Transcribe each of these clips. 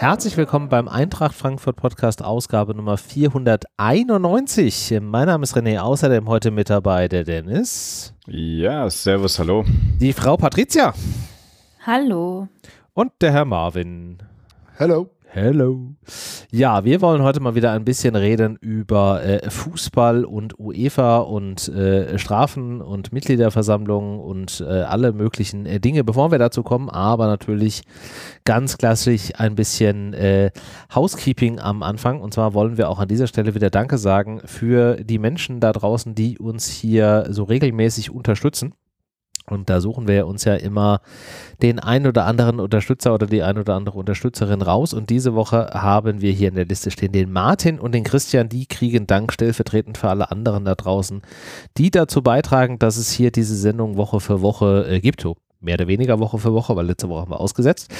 Herzlich willkommen beim Eintracht Frankfurt Podcast Ausgabe Nummer 491. Mein Name ist René, außerdem heute mit dabei der Dennis. Ja, servus, hallo. Die Frau Patricia. Hallo. Und der Herr Marvin. Hallo. Hello. Ja, wir wollen heute mal wieder ein bisschen reden über äh, Fußball und UEFA und äh, Strafen und Mitgliederversammlungen und äh, alle möglichen äh, Dinge, bevor wir dazu kommen, aber natürlich ganz klassisch ein bisschen äh, Housekeeping am Anfang. Und zwar wollen wir auch an dieser Stelle wieder Danke sagen für die Menschen da draußen, die uns hier so regelmäßig unterstützen. Und da suchen wir uns ja immer den ein oder anderen Unterstützer oder die ein oder andere Unterstützerin raus. Und diese Woche haben wir hier in der Liste stehen den Martin und den Christian. Die kriegen Dank stellvertretend für alle anderen da draußen, die dazu beitragen, dass es hier diese Sendung Woche für Woche äh, gibt. Mehr oder weniger Woche für Woche, weil letzte Woche haben wir ausgesetzt.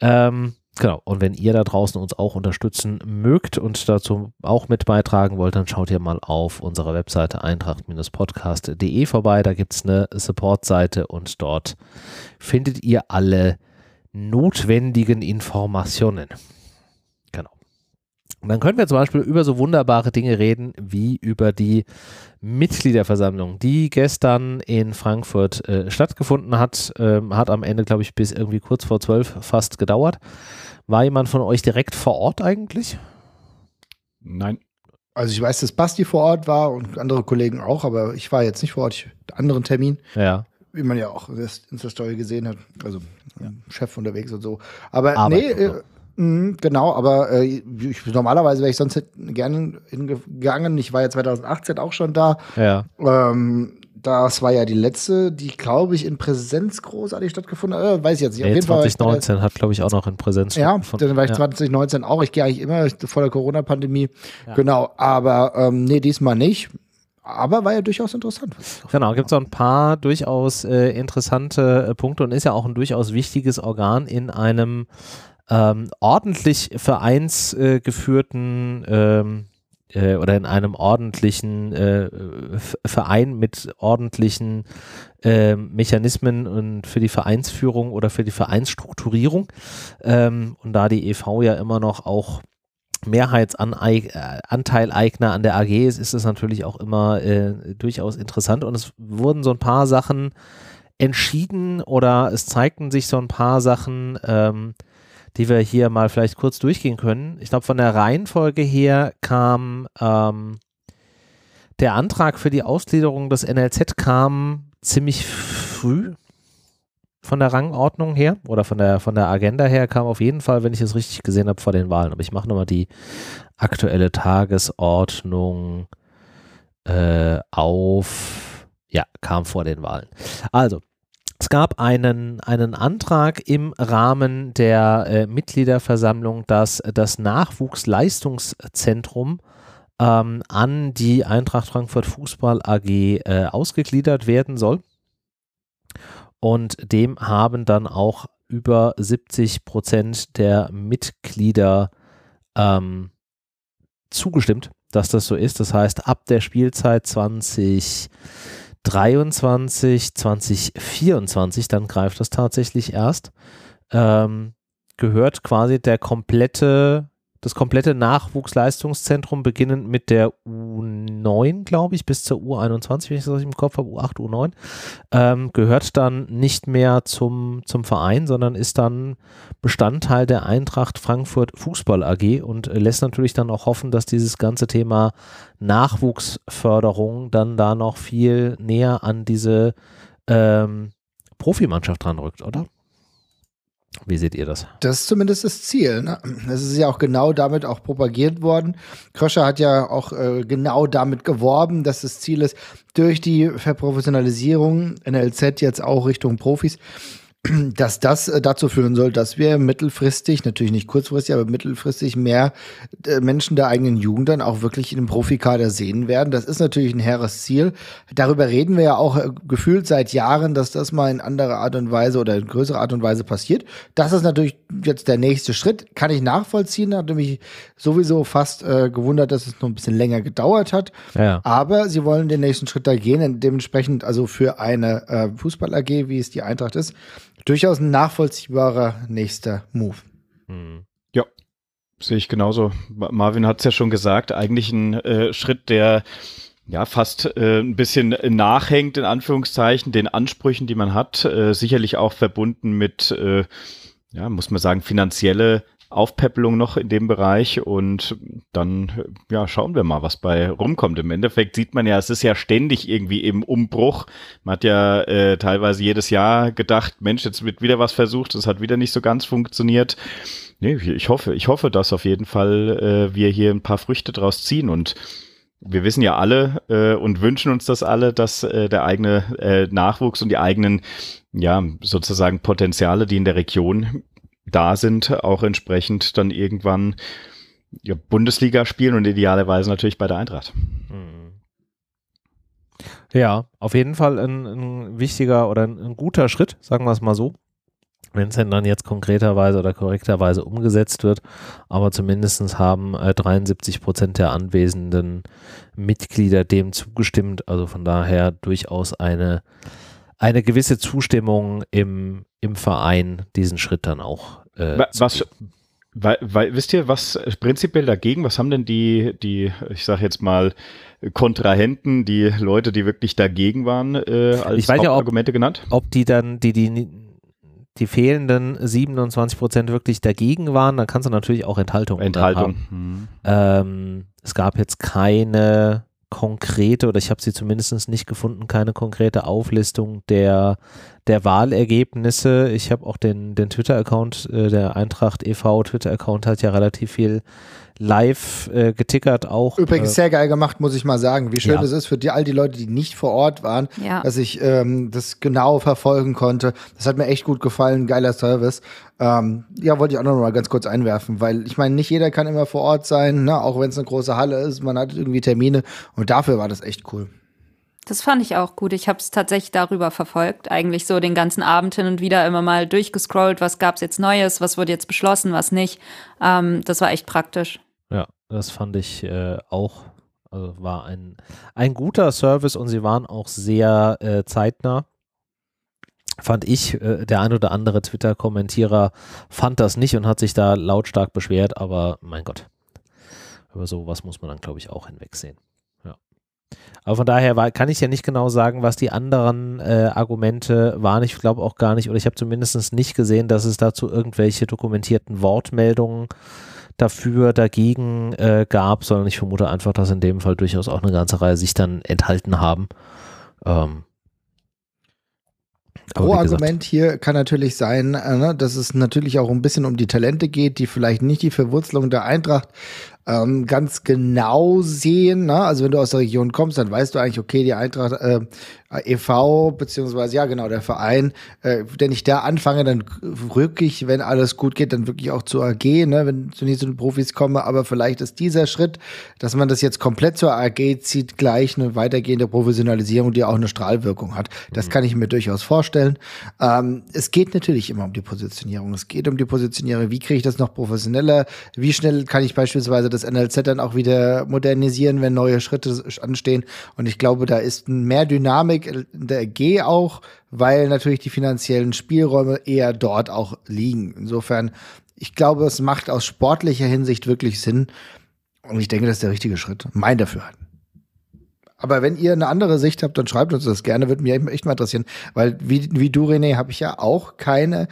Ähm, Genau. Und wenn ihr da draußen uns auch unterstützen mögt und dazu auch mit beitragen wollt, dann schaut ihr mal auf unserer Webseite eintracht-podcast.de vorbei. Da gibt es eine Support-Seite und dort findet ihr alle notwendigen Informationen. Und dann können wir zum Beispiel über so wunderbare Dinge reden, wie über die Mitgliederversammlung, die gestern in Frankfurt äh, stattgefunden hat. Ähm, hat am Ende, glaube ich, bis irgendwie kurz vor zwölf fast gedauert. War jemand von euch direkt vor Ort eigentlich? Nein. Also ich weiß, dass Basti vor Ort war und andere Kollegen auch, aber ich war jetzt nicht vor Ort, ich hatte einen anderen Termin. Ja. Wie man ja auch in der Story gesehen hat. Also ja. Chef unterwegs und so. Aber Arbeit nee, äh, mh, genau, aber äh, ich, normalerweise wäre ich sonst gerne hingegangen. Ich war ja 2018 auch schon da. Ja. Ähm, das war ja die letzte, die, glaube ich, in Präsenz großartig stattgefunden hat. Äh, weiß ich jetzt nicht. Nee, 2019 der, hat, glaube ich, auch noch in Präsenz Ja, dann war ich ja. 2019 auch. Ich gehe eigentlich immer vor der Corona-Pandemie. Ja. Genau, aber ähm, nee, diesmal nicht. Aber war ja durchaus interessant. Genau, gibt es auch ein paar durchaus äh, interessante äh, Punkte und ist ja auch ein durchaus wichtiges Organ in einem ähm, ordentlich vereinsgeführten ähm, äh, oder in einem ordentlichen äh, Verein mit ordentlichen äh, Mechanismen und für die Vereinsführung oder für die Vereinsstrukturierung. Ähm, und da die EV ja immer noch auch Mehrheitsanteil-Eigner an der AG ist, ist es natürlich auch immer äh, durchaus interessant. Und es wurden so ein paar Sachen entschieden oder es zeigten sich so ein paar Sachen, ähm, die wir hier mal vielleicht kurz durchgehen können. Ich glaube, von der Reihenfolge her kam ähm, der Antrag für die Ausgliederung des NLZ kam ziemlich früh von der Rangordnung her oder von der, von der Agenda her kam auf jeden Fall, wenn ich es richtig gesehen habe, vor den Wahlen. Aber ich mache nochmal die aktuelle Tagesordnung äh, auf. Ja, kam vor den Wahlen. Also, es gab einen, einen Antrag im Rahmen der äh, Mitgliederversammlung, dass das Nachwuchsleistungszentrum ähm, an die Eintracht Frankfurt Fußball AG äh, ausgegliedert werden soll. Und dem haben dann auch über 70 Prozent der Mitglieder ähm, zugestimmt, dass das so ist. Das heißt, ab der Spielzeit 20 23, 2024, dann greift das tatsächlich erst, ähm, gehört quasi der komplette das komplette Nachwuchsleistungszentrum beginnend mit der U9, glaube ich, bis zur U21, wenn ich das im Kopf habe, U8, U9, ähm, gehört dann nicht mehr zum, zum Verein, sondern ist dann Bestandteil der Eintracht Frankfurt Fußball AG und lässt natürlich dann auch hoffen, dass dieses ganze Thema Nachwuchsförderung dann da noch viel näher an diese ähm, Profimannschaft ranrückt, oder? Wie seht ihr das? Das ist zumindest das Ziel. Ne? Das ist ja auch genau damit auch propagiert worden. Kröscher hat ja auch äh, genau damit geworben, dass das Ziel ist, durch die Verprofessionalisierung NLZ jetzt auch Richtung Profis dass das äh, dazu führen soll, dass wir mittelfristig, natürlich nicht kurzfristig, aber mittelfristig mehr äh, Menschen der eigenen Jugend dann auch wirklich in dem Profikader sehen werden. Das ist natürlich ein hehres Ziel. Darüber reden wir ja auch äh, gefühlt seit Jahren, dass das mal in anderer Art und Weise oder in größerer Art und Weise passiert. Das ist natürlich jetzt der nächste Schritt. Kann ich nachvollziehen. Hat mich sowieso fast äh, gewundert, dass es noch ein bisschen länger gedauert hat. Ja. Aber sie wollen den nächsten Schritt da gehen. Dementsprechend also für eine äh, Fußball-AG, wie es die Eintracht ist, durchaus ein nachvollziehbarer nächster Move. Hm. Ja, Sehe ich genauso. Marvin hat es ja schon gesagt, eigentlich ein äh, Schritt, der ja fast äh, ein bisschen nachhängt, in Anführungszeichen, den Ansprüchen, die man hat, äh, sicherlich auch verbunden mit, äh, ja, muss man sagen, finanzielle Aufpäppelung noch in dem Bereich und dann ja schauen wir mal, was bei rumkommt. Im Endeffekt sieht man ja, es ist ja ständig irgendwie im Umbruch. Man hat ja äh, teilweise jedes Jahr gedacht, Mensch, jetzt wird wieder was versucht, es hat wieder nicht so ganz funktioniert. Nee, ich hoffe, ich hoffe, dass auf jeden Fall äh, wir hier ein paar Früchte draus ziehen und wir wissen ja alle äh, und wünschen uns das alle, dass äh, der eigene äh, Nachwuchs und die eigenen, ja, sozusagen Potenziale, die in der Region da sind, auch entsprechend dann irgendwann ja, Bundesliga spielen und idealerweise natürlich bei der Eintracht. Mhm. Ja, auf jeden Fall ein, ein wichtiger oder ein, ein, guter Schritt, sagen wir es mal so. Wenn es denn dann jetzt konkreterweise oder korrekterweise umgesetzt wird, aber zumindest haben äh, 73 Prozent der anwesenden Mitglieder dem zugestimmt. Also von daher durchaus eine, eine gewisse Zustimmung im, im Verein, diesen Schritt dann auch äh, was, weil, weil, wisst ihr, was prinzipiell dagegen, was haben denn die, die, ich sag jetzt mal, Kontrahenten, die Leute, die wirklich dagegen waren, äh, als ich weiß ja, ob, genannt? Ob die dann, die, die, die fehlenden 27 Prozent wirklich dagegen waren, dann kannst du natürlich auch Enthaltung Enthaltung. Hm. Ähm, es gab jetzt keine konkrete, oder ich habe sie zumindest nicht gefunden, keine konkrete Auflistung der, der Wahlergebnisse. Ich habe auch den, den Twitter-Account, äh, der Eintracht e.V. Twitter-Account hat ja relativ viel live äh, getickert auch. Übrigens äh, sehr geil gemacht, muss ich mal sagen. Wie schön ja. es ist für die, all die Leute, die nicht vor Ort waren, ja. dass ich ähm, das genau verfolgen konnte. Das hat mir echt gut gefallen, geiler Service. Ähm, ja, wollte ich auch noch mal ganz kurz einwerfen, weil ich meine, nicht jeder kann immer vor Ort sein, ne? auch wenn es eine große Halle ist, man hat irgendwie Termine und dafür war das echt cool. Das fand ich auch gut. Ich habe es tatsächlich darüber verfolgt. Eigentlich so den ganzen Abend hin und wieder immer mal durchgescrollt, was gab es jetzt Neues, was wurde jetzt beschlossen, was nicht. Ähm, das war echt praktisch. Das fand ich äh, auch. Also war ein, ein guter Service und sie waren auch sehr äh, zeitnah. Fand ich, äh, der ein oder andere Twitter-Kommentierer fand das nicht und hat sich da lautstark beschwert, aber mein Gott, über sowas muss man dann, glaube ich, auch hinwegsehen. Ja. Aber von daher war, kann ich ja nicht genau sagen, was die anderen äh, Argumente waren. Ich glaube auch gar nicht, oder ich habe zumindest nicht gesehen, dass es dazu irgendwelche dokumentierten Wortmeldungen dafür, dagegen äh, gab, sondern ich vermute einfach, dass in dem Fall durchaus auch eine ganze Reihe sich dann enthalten haben. Ähm, Pro-Argument hier kann natürlich sein, äh, ne, dass es natürlich auch ein bisschen um die Talente geht, die vielleicht nicht die Verwurzelung der Eintracht ähm, ganz genau sehen. Ne? Also wenn du aus der Region kommst, dann weißt du eigentlich, okay, die Eintracht äh, e.V., beziehungsweise ja genau, der Verein, äh, wenn ich da anfange, dann rück ich, wenn alles gut geht, dann wirklich auch zur AG, ne, wenn ich zu den Profis komme, aber vielleicht ist dieser Schritt, dass man das jetzt komplett zur AG zieht, gleich eine weitergehende Professionalisierung, die auch eine Strahlwirkung hat. Das mhm. kann ich mir durchaus vorstellen. Ähm, es geht natürlich immer um die Positionierung. Es geht um die Positionierung. Wie kriege ich das noch professioneller? Wie schnell kann ich beispielsweise das NLZ dann auch wieder modernisieren, wenn neue Schritte anstehen? Und ich glaube, da ist mehr Dynamik in der G auch, weil natürlich die finanziellen Spielräume eher dort auch liegen. Insofern, ich glaube, es macht aus sportlicher Hinsicht wirklich Sinn. Und ich denke, das ist der richtige Schritt. Mein Dafürhalten. Aber wenn ihr eine andere Sicht habt, dann schreibt uns das gerne, würde mich echt mal interessieren. Weil wie, wie du, René, habe ich ja auch keine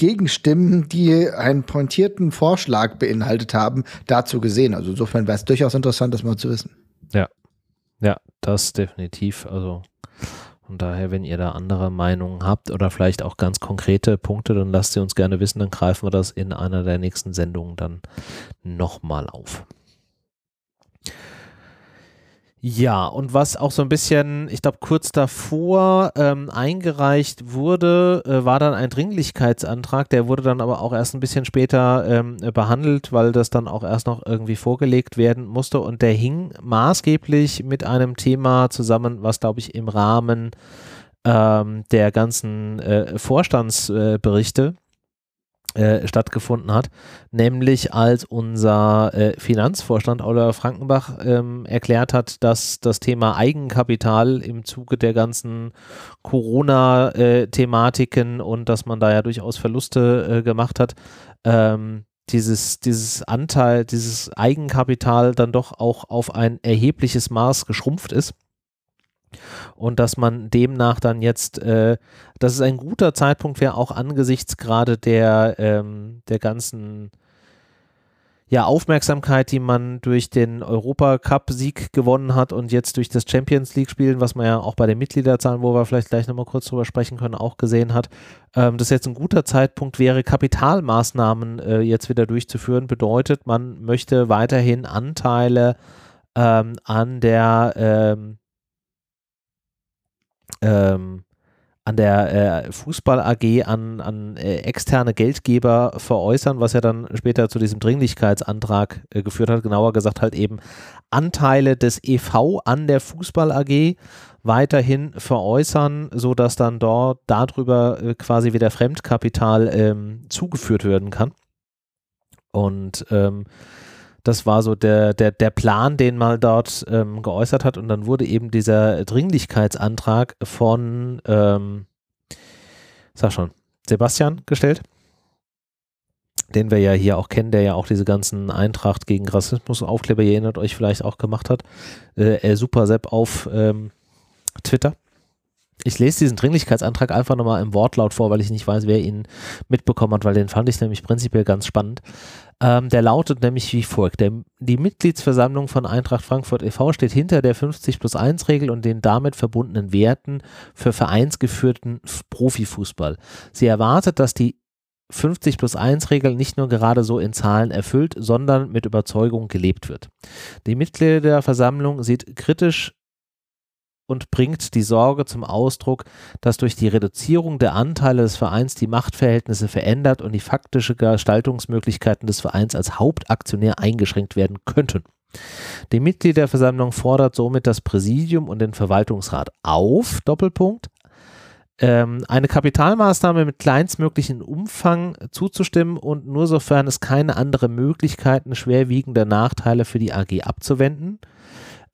Gegenstimmen, die einen pointierten Vorschlag beinhaltet haben, dazu gesehen. Also insofern wäre es durchaus interessant, das mal zu wissen. Ja, ja, das definitiv. Also von daher, wenn ihr da andere Meinungen habt oder vielleicht auch ganz konkrete Punkte, dann lasst sie uns gerne wissen, dann greifen wir das in einer der nächsten Sendungen dann nochmal auf. Ja, und was auch so ein bisschen, ich glaube, kurz davor ähm, eingereicht wurde, äh, war dann ein Dringlichkeitsantrag. Der wurde dann aber auch erst ein bisschen später ähm, behandelt, weil das dann auch erst noch irgendwie vorgelegt werden musste. Und der hing maßgeblich mit einem Thema zusammen, was, glaube ich, im Rahmen ähm, der ganzen äh, Vorstandsberichte äh, stattgefunden hat, nämlich als unser äh, Finanzvorstand Oliver Frankenbach ähm, erklärt hat, dass das Thema Eigenkapital im Zuge der ganzen Corona-Thematiken äh, und dass man da ja durchaus Verluste äh, gemacht hat, ähm, dieses, dieses Anteil, dieses Eigenkapital dann doch auch auf ein erhebliches Maß geschrumpft ist. Und dass man demnach dann jetzt, äh, dass es ein guter Zeitpunkt wäre, auch angesichts gerade der, ähm, der ganzen ja, Aufmerksamkeit, die man durch den Europacup-Sieg gewonnen hat und jetzt durch das Champions League-Spielen, was man ja auch bei den Mitgliederzahlen, wo wir vielleicht gleich nochmal kurz drüber sprechen können, auch gesehen hat, ähm, dass jetzt ein guter Zeitpunkt wäre, Kapitalmaßnahmen äh, jetzt wieder durchzuführen. Bedeutet, man möchte weiterhin Anteile ähm, an der ähm, ähm an der äh, Fußball AG an, an äh, externe Geldgeber veräußern, was ja dann später zu diesem Dringlichkeitsantrag äh, geführt hat. Genauer gesagt halt eben Anteile des EV an der Fußball AG weiterhin veräußern, sodass dann dort darüber äh, quasi wieder Fremdkapital ähm, zugeführt werden kann. Und ähm, das war so der, der, der Plan, den man dort ähm, geäußert hat. Und dann wurde eben dieser Dringlichkeitsantrag von, ähm, sag schon, Sebastian gestellt, den wir ja hier auch kennen, der ja auch diese ganzen Eintracht gegen Rassismus Aufkleber, ihr erinnert euch vielleicht auch gemacht hat. Äh, Super Sepp auf ähm, Twitter. Ich lese diesen Dringlichkeitsantrag einfach nochmal im Wortlaut vor, weil ich nicht weiß, wer ihn mitbekommen hat, weil den fand ich nämlich prinzipiell ganz spannend. Ähm, der lautet nämlich wie folgt. Der, die Mitgliedsversammlung von Eintracht Frankfurt e.V. steht hinter der 50 plus 1 Regel und den damit verbundenen Werten für vereinsgeführten Profifußball. Sie erwartet, dass die 50 plus 1 Regel nicht nur gerade so in Zahlen erfüllt, sondern mit Überzeugung gelebt wird. Die Mitgliederversammlung sieht kritisch und bringt die Sorge zum Ausdruck, dass durch die Reduzierung der Anteile des Vereins die Machtverhältnisse verändert und die faktische Gestaltungsmöglichkeiten des Vereins als Hauptaktionär eingeschränkt werden könnten. Die Mitgliederversammlung fordert somit das Präsidium und den Verwaltungsrat auf, Doppelpunkt, ähm, eine Kapitalmaßnahme mit kleinstmöglichen Umfang zuzustimmen und nur sofern es keine andere Möglichkeiten schwerwiegender Nachteile für die AG abzuwenden.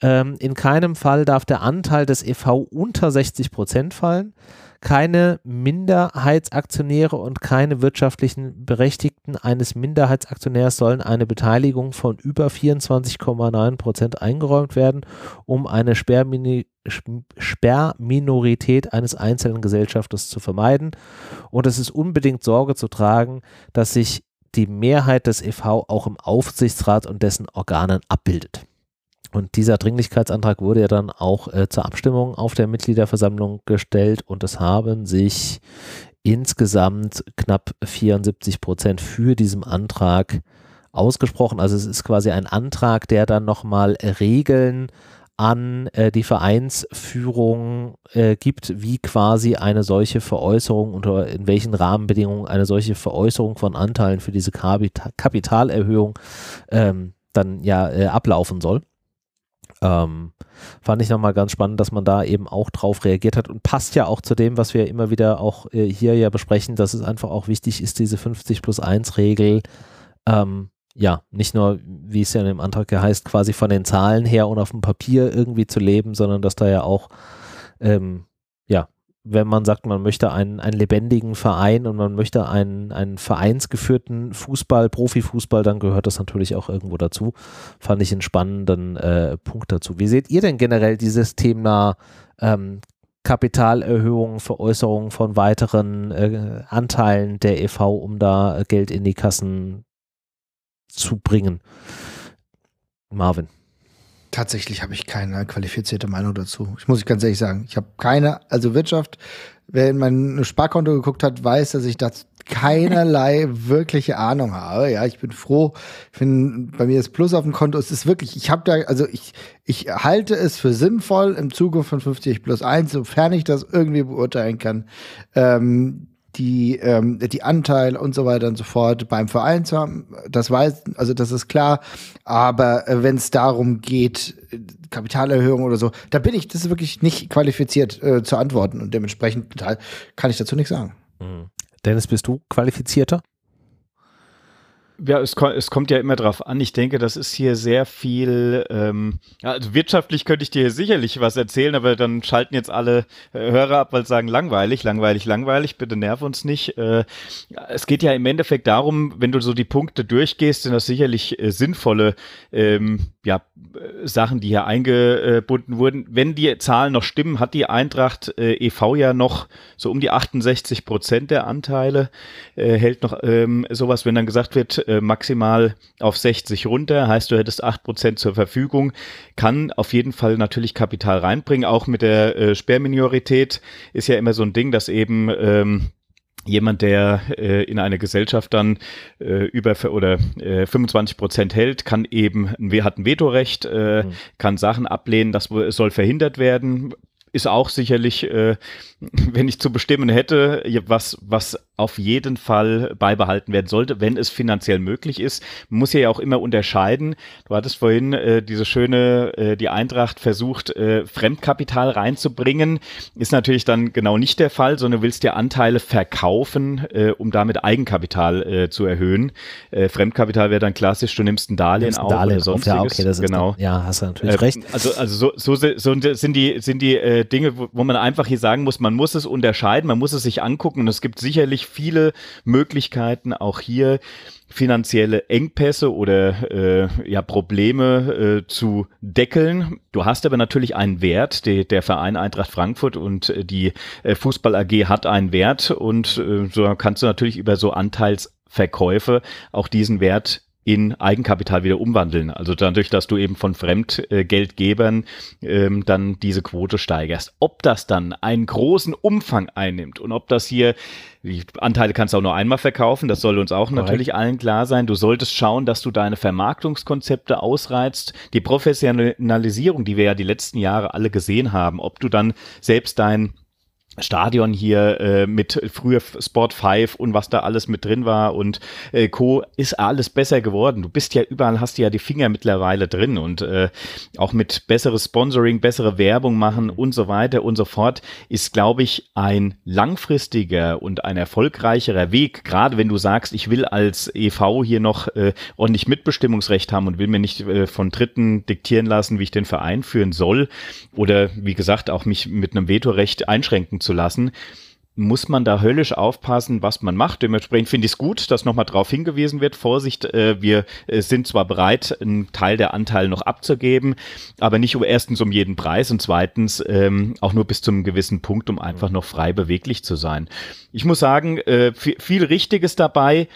Ähm, in keinem Fall darf der Anteil des EV unter 60 Prozent fallen. Keine Minderheitsaktionäre und keine wirtschaftlichen Berechtigten eines Minderheitsaktionärs sollen eine Beteiligung von über 24,9 Prozent eingeräumt werden, um eine Sperrmini Sperrminorität eines einzelnen Gesellschafters zu vermeiden. Und es ist unbedingt Sorge zu tragen, dass sich die Mehrheit des EV auch im Aufsichtsrat und dessen Organen abbildet. Und dieser Dringlichkeitsantrag wurde ja dann auch äh, zur Abstimmung auf der Mitgliederversammlung gestellt und es haben sich insgesamt knapp 74 Prozent für diesen Antrag ausgesprochen. Also es ist quasi ein Antrag, der dann nochmal Regeln an äh, die Vereinsführung äh, gibt, wie quasi eine solche Veräußerung unter in welchen Rahmenbedingungen eine solche Veräußerung von Anteilen für diese Kapitalerhöhung ähm, dann ja äh, ablaufen soll. Ähm, fand ich nochmal ganz spannend, dass man da eben auch drauf reagiert hat und passt ja auch zu dem, was wir immer wieder auch äh, hier ja besprechen, dass es einfach auch wichtig ist, diese 50 plus 1 Regel, ähm, ja, nicht nur, wie es ja in dem Antrag heißt, quasi von den Zahlen her und auf dem Papier irgendwie zu leben, sondern dass da ja auch ähm, ja, wenn man sagt, man möchte einen, einen lebendigen Verein und man möchte einen, einen vereinsgeführten Fußball, Profifußball, dann gehört das natürlich auch irgendwo dazu. Fand ich einen spannenden äh, Punkt dazu. Wie seht ihr denn generell dieses Thema ähm, Kapitalerhöhung, Veräußerung von weiteren äh, Anteilen der EV, um da Geld in die Kassen zu bringen? Marvin. Tatsächlich habe ich keine qualifizierte Meinung dazu. Ich muss ich ganz ehrlich sagen, ich habe keine, also Wirtschaft, wer in mein Sparkonto geguckt hat, weiß, dass ich das keinerlei wirkliche Ahnung habe. Ja, ich bin froh. Ich finde, bei mir ist Plus auf dem Konto. Es ist wirklich, ich habe da, also ich, ich halte es für sinnvoll im Zuge von 50 plus 1, sofern ich das irgendwie beurteilen kann, ähm, die, ähm, die Anteile und so weiter und so fort beim Verein zu haben. Das weiß, also das ist klar. Aber äh, wenn es darum geht, Kapitalerhöhung oder so, da bin ich, das ist wirklich nicht qualifiziert äh, zu antworten und dementsprechend kann ich dazu nichts sagen. Mhm. Dennis, bist du qualifizierter? Ja, es, es, kommt ja immer drauf an. Ich denke, das ist hier sehr viel, ähm, also wirtschaftlich könnte ich dir sicherlich was erzählen, aber dann schalten jetzt alle äh, Hörer ab, weil sie sagen, langweilig, langweilig, langweilig, bitte nerv uns nicht. Äh, es geht ja im Endeffekt darum, wenn du so die Punkte durchgehst, sind das sicherlich äh, sinnvolle ähm, ja, äh, Sachen, die hier eingebunden wurden. Wenn die Zahlen noch stimmen, hat die Eintracht äh, e.V. ja noch so um die 68 Prozent der Anteile, hält noch ähm, sowas, wenn dann gesagt wird, äh, maximal auf 60 runter, heißt du hättest 8% zur Verfügung, kann auf jeden Fall natürlich Kapital reinbringen, auch mit der äh, Sperrminorität ist ja immer so ein Ding, dass eben ähm, jemand, der äh, in einer Gesellschaft dann äh, über oder äh, 25 Prozent hält, kann eben hat ein Vetorecht, äh, mhm. kann Sachen ablehnen, das soll verhindert werden. Ist auch sicherlich, äh, wenn ich zu bestimmen hätte, was was auf jeden Fall beibehalten werden sollte, wenn es finanziell möglich ist. Man muss ja auch immer unterscheiden. Du hattest vorhin äh, diese schöne, äh, die Eintracht versucht, äh, Fremdkapital reinzubringen. Ist natürlich dann genau nicht der Fall, sondern du willst dir Anteile verkaufen, äh, um damit Eigenkapital äh, zu erhöhen. Äh, Fremdkapital wäre dann klassisch, du nimmst ein Darlehen nimmst auf Darlehen oder sonstiges. Ja, okay, das genau. Dann, ja, hast du natürlich recht. Also, also so, so, so sind die, sind die äh, Dinge, wo, wo man einfach hier sagen muss, man muss es unterscheiden, man muss es sich angucken und es gibt sicherlich viele Möglichkeiten, auch hier finanzielle Engpässe oder äh, ja, Probleme äh, zu deckeln. Du hast aber natürlich einen Wert. Die, der Verein Eintracht Frankfurt und äh, die äh, Fußball AG hat einen Wert und äh, so kannst du natürlich über so Anteilsverkäufe auch diesen Wert in Eigenkapital wieder umwandeln. Also dadurch, dass du eben von Fremdgeldgebern ähm, dann diese Quote steigerst. Ob das dann einen großen Umfang einnimmt und ob das hier die Anteile kannst du auch nur einmal verkaufen, das soll uns auch Correct. natürlich allen klar sein. Du solltest schauen, dass du deine Vermarktungskonzepte ausreizt. Die Professionalisierung, die wir ja die letzten Jahre alle gesehen haben, ob du dann selbst dein Stadion hier äh, mit früher Sport 5 und was da alles mit drin war und äh, Co. ist alles besser geworden. Du bist ja überall, hast du ja die Finger mittlerweile drin und äh, auch mit besseres Sponsoring, bessere Werbung machen und so weiter und so fort ist, glaube ich, ein langfristiger und ein erfolgreicherer Weg. Gerade wenn du sagst, ich will als EV hier noch äh, ordentlich Mitbestimmungsrecht haben und will mir nicht äh, von Dritten diktieren lassen, wie ich den Verein führen soll oder wie gesagt auch mich mit einem Vetorecht einschränken zu lassen, muss man da höllisch aufpassen, was man macht. Dementsprechend finde ich es gut, dass nochmal darauf hingewiesen wird. Vorsicht, äh, wir äh, sind zwar bereit, einen Teil der Anteile noch abzugeben, aber nicht um erstens um jeden Preis und zweitens ähm, auch nur bis zu einem gewissen Punkt, um einfach noch frei beweglich zu sein. Ich muss sagen, äh, viel, viel Richtiges dabei,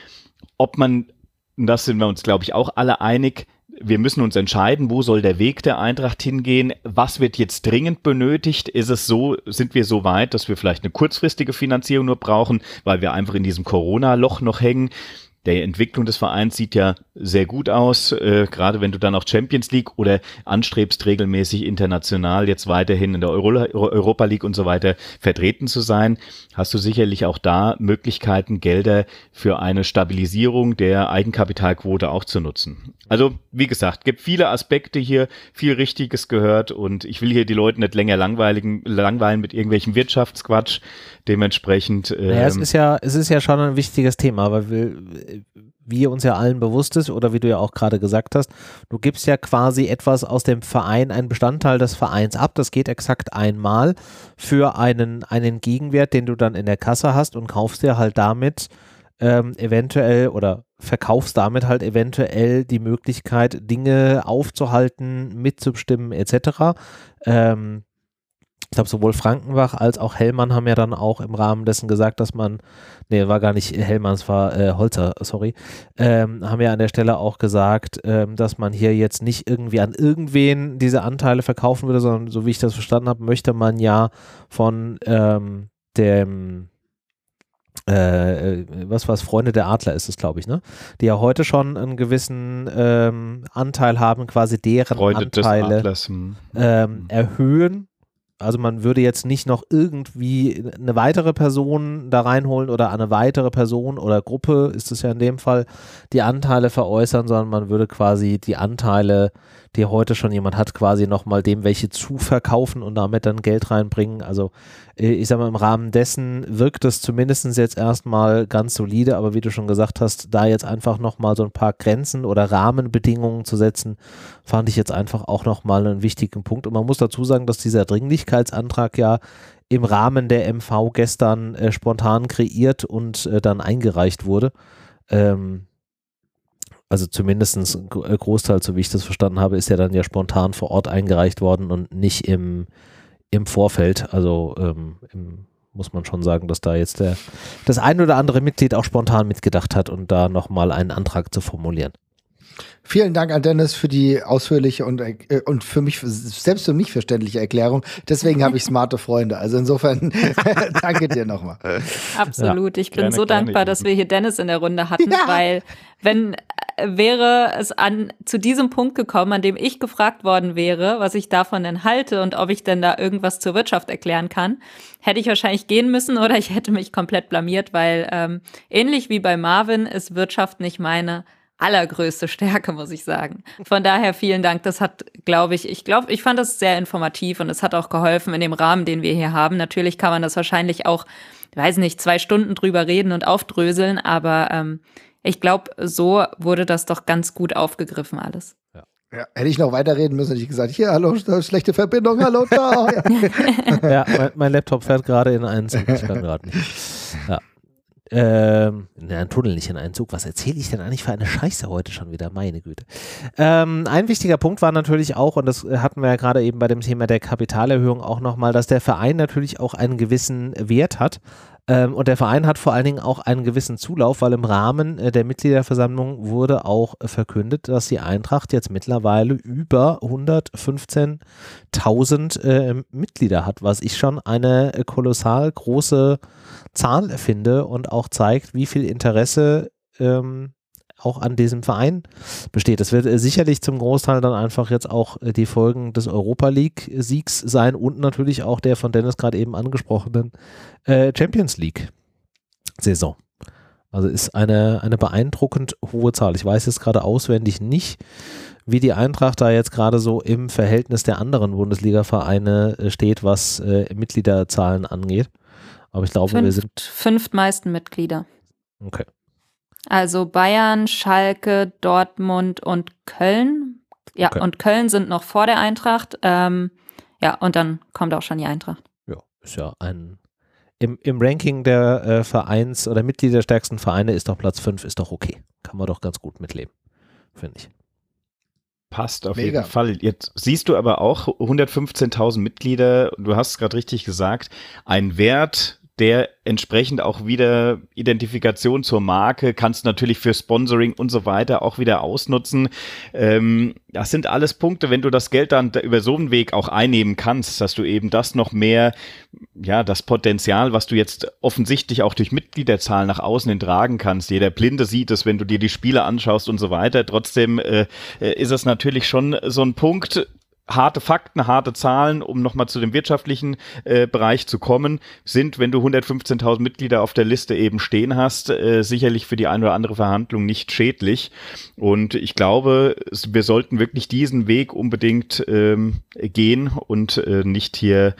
ob man, und das sind wir uns, glaube ich, auch alle einig, wir müssen uns entscheiden, wo soll der Weg der Eintracht hingehen? Was wird jetzt dringend benötigt? Ist es so, sind wir so weit, dass wir vielleicht eine kurzfristige Finanzierung nur brauchen, weil wir einfach in diesem Corona-Loch noch hängen? Der Entwicklung des Vereins sieht ja sehr gut aus, äh, gerade wenn du dann auch Champions League oder anstrebst regelmäßig international jetzt weiterhin in der Euro Europa League und so weiter vertreten zu sein, hast du sicherlich auch da Möglichkeiten, Gelder für eine Stabilisierung der Eigenkapitalquote auch zu nutzen. Also, wie gesagt, gibt viele Aspekte hier, viel Richtiges gehört und ich will hier die Leute nicht länger langweiligen, langweilen mit irgendwelchem Wirtschaftsquatsch. Dementsprechend. Ähm, naja, es ist ja, es ist ja schon ein wichtiges Thema, weil wir, wie uns ja allen bewusst ist oder wie du ja auch gerade gesagt hast, du gibst ja quasi etwas aus dem Verein, einen Bestandteil des Vereins ab. Das geht exakt einmal für einen, einen Gegenwert, den du dann in der Kasse hast und kaufst dir halt damit ähm, eventuell oder verkaufst damit halt eventuell die Möglichkeit, Dinge aufzuhalten, mitzubestimmen etc. Ähm, ich glaube, sowohl Frankenbach als auch Hellmann haben ja dann auch im Rahmen dessen gesagt, dass man, nee, war gar nicht Hellmann, es war äh, Holzer, sorry, ähm, haben ja an der Stelle auch gesagt, ähm, dass man hier jetzt nicht irgendwie an irgendwen diese Anteile verkaufen würde, sondern so wie ich das verstanden habe, möchte man ja von ähm, dem äh, was was Freunde der Adler ist es, glaube ich, ne? Die ja heute schon einen gewissen ähm, Anteil haben, quasi deren Freunde Anteile hm. ähm, erhöhen Also man würde jetzt nicht noch irgendwie eine weitere Person da reinholen oder eine weitere Person oder Gruppe, ist es ja in dem Fall, die Anteile veräußern, sondern man würde quasi die Anteile die heute schon jemand hat, quasi nochmal dem welche zuverkaufen und damit dann Geld reinbringen. Also äh, ich sag mal, im Rahmen dessen wirkt es zumindest jetzt erstmal ganz solide, aber wie du schon gesagt hast, da jetzt einfach nochmal so ein paar Grenzen oder Rahmenbedingungen zu setzen, fand ich jetzt einfach auch nochmal einen wichtigen Punkt. Und man muss dazu sagen, dass dieser Dringlichkeitsantrag ja im Rahmen der MV gestern äh, spontan kreiert und äh, dann eingereicht wurde. Ähm, also zumindest ein äh, Großteil, so wie ich das verstanden habe, ist ja dann ja spontan vor Ort eingereicht worden und nicht im, im Vorfeld. Also ähm, im, muss man schon sagen, dass da jetzt der, das ein oder andere Mitglied auch spontan mitgedacht hat und da nochmal einen Antrag zu formulieren. Vielen Dank an Dennis für die ausführliche und, äh, und für mich selbst für mich verständliche Erklärung. Deswegen habe ich smarte Freunde. Also insofern danke dir nochmal. Absolut. Ich bin gerne, so dankbar, dass wir hier Dennis in der Runde hatten, ja. weil wenn äh, wäre es an zu diesem Punkt gekommen, an dem ich gefragt worden wäre, was ich davon denn halte und ob ich denn da irgendwas zur Wirtschaft erklären kann, hätte ich wahrscheinlich gehen müssen oder ich hätte mich komplett blamiert, weil ähm, ähnlich wie bei Marvin ist Wirtschaft nicht meine allergrößte Stärke, muss ich sagen. Von daher vielen Dank. Das hat, glaube ich, ich glaube, ich fand das sehr informativ und es hat auch geholfen in dem Rahmen, den wir hier haben. Natürlich kann man das wahrscheinlich auch, weiß nicht, zwei Stunden drüber reden und aufdröseln, aber ähm, ich glaube, so wurde das doch ganz gut aufgegriffen alles. Ja. Ja, hätte ich noch weiterreden müssen, hätte ich gesagt, hier, hallo, schlechte Verbindung, hallo, da. Ja, ja mein, mein, Laptop fährt gerade in einen Zug, ich kann gerade nicht. Ja. Ähm, in einen Tunnel, nicht in einen Zug. Was erzähle ich denn eigentlich für eine Scheiße heute schon wieder? Meine Güte. Ähm, ein wichtiger Punkt war natürlich auch, und das hatten wir ja gerade eben bei dem Thema der Kapitalerhöhung auch nochmal, dass der Verein natürlich auch einen gewissen Wert hat. Ähm, und der Verein hat vor allen Dingen auch einen gewissen Zulauf, weil im Rahmen äh, der Mitgliederversammlung wurde auch äh, verkündet, dass die Eintracht jetzt mittlerweile über 115.000 äh, Mitglieder hat, was ich schon eine äh, kolossal große Zahl finde und auch zeigt, wie viel Interesse ähm, auch an diesem Verein besteht. Das wird äh, sicherlich zum Großteil dann einfach jetzt auch äh, die Folgen des Europa League-Siegs sein und natürlich auch der von Dennis gerade eben angesprochenen äh, Champions League-Saison. Also ist eine, eine beeindruckend hohe Zahl. Ich weiß jetzt gerade auswendig nicht, wie die Eintracht da jetzt gerade so im Verhältnis der anderen Bundesliga-Vereine steht, was Mitgliederzahlen angeht. Aber ich glaube, Fünft, wir sind. Fünftmeisten Mitglieder. Okay. Also Bayern, Schalke, Dortmund und Köln. Ja, okay. und Köln sind noch vor der Eintracht. Ähm, ja, und dann kommt auch schon die Eintracht. Ja, ist ja ein. Im, im Ranking der äh, Vereins- oder Mitglieder der stärksten Vereine ist doch Platz 5, ist doch okay. Kann man doch ganz gut mitleben, finde ich. Passt auf Mega. jeden Fall. Jetzt siehst du aber auch 115.000 Mitglieder. Du hast es gerade richtig gesagt. Ein Wert, der entsprechend auch wieder Identifikation zur Marke, kannst natürlich für Sponsoring und so weiter auch wieder ausnutzen. Ähm, das sind alles Punkte, wenn du das Geld dann über so einen Weg auch einnehmen kannst, dass du eben das noch mehr, ja, das Potenzial, was du jetzt offensichtlich auch durch Mitgliederzahlen nach außen hin tragen kannst. Jeder Blinde sieht es, wenn du dir die Spiele anschaust und so weiter. Trotzdem äh, äh ist es natürlich schon so ein Punkt, harte Fakten, harte Zahlen, um nochmal zu dem wirtschaftlichen äh, Bereich zu kommen, sind, wenn du 115.000 Mitglieder auf der Liste eben stehen hast, äh, sicherlich für die eine oder andere Verhandlung nicht schädlich. Und ich glaube, wir sollten wirklich diesen Weg unbedingt ähm, gehen und äh, nicht hier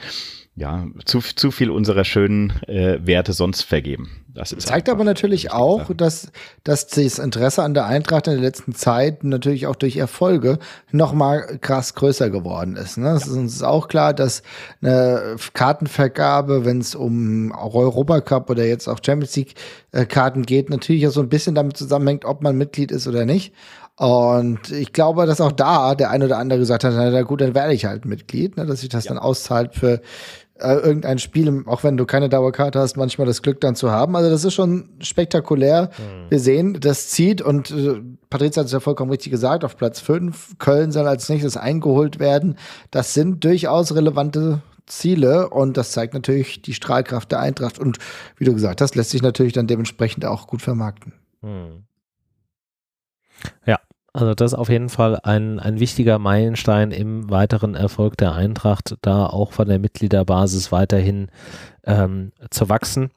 ja, zu, zu viel unserer schönen äh, Werte sonst vergeben. Das zeigt aber natürlich auch, dass, dass das Interesse an der Eintracht in der letzten Zeit natürlich auch durch Erfolge nochmal krass größer geworden ist. Ne? Es ja. ist uns auch klar, dass eine Kartenvergabe, wenn es um auch Europacup oder jetzt auch Champions League äh, Karten geht, natürlich auch so ein bisschen damit zusammenhängt, ob man Mitglied ist oder nicht. Und ich glaube, dass auch da der eine oder andere gesagt hat, na gut, dann werde ich halt Mitglied, ne, dass sich das ja. dann auszahlt für äh, irgendein Spiel, auch wenn du keine Dauerkarte hast, manchmal das Glück dann zu haben. Also das ist schon spektakulär. Mhm. Wir sehen, das zieht und äh, Patrizia hat es ja vollkommen richtig gesagt, auf Platz 5. Köln soll als nächstes eingeholt werden. Das sind durchaus relevante Ziele und das zeigt natürlich die Strahlkraft der Eintracht und wie du gesagt hast, lässt sich natürlich dann dementsprechend auch gut vermarkten. Mhm. Ja, Also das ist auf jeden Fall ein, ein wichtiger Meilenstein im weiteren Erfolg der Eintracht, da auch von der Mitgliederbasis weiterhin ähm, zu wachsen.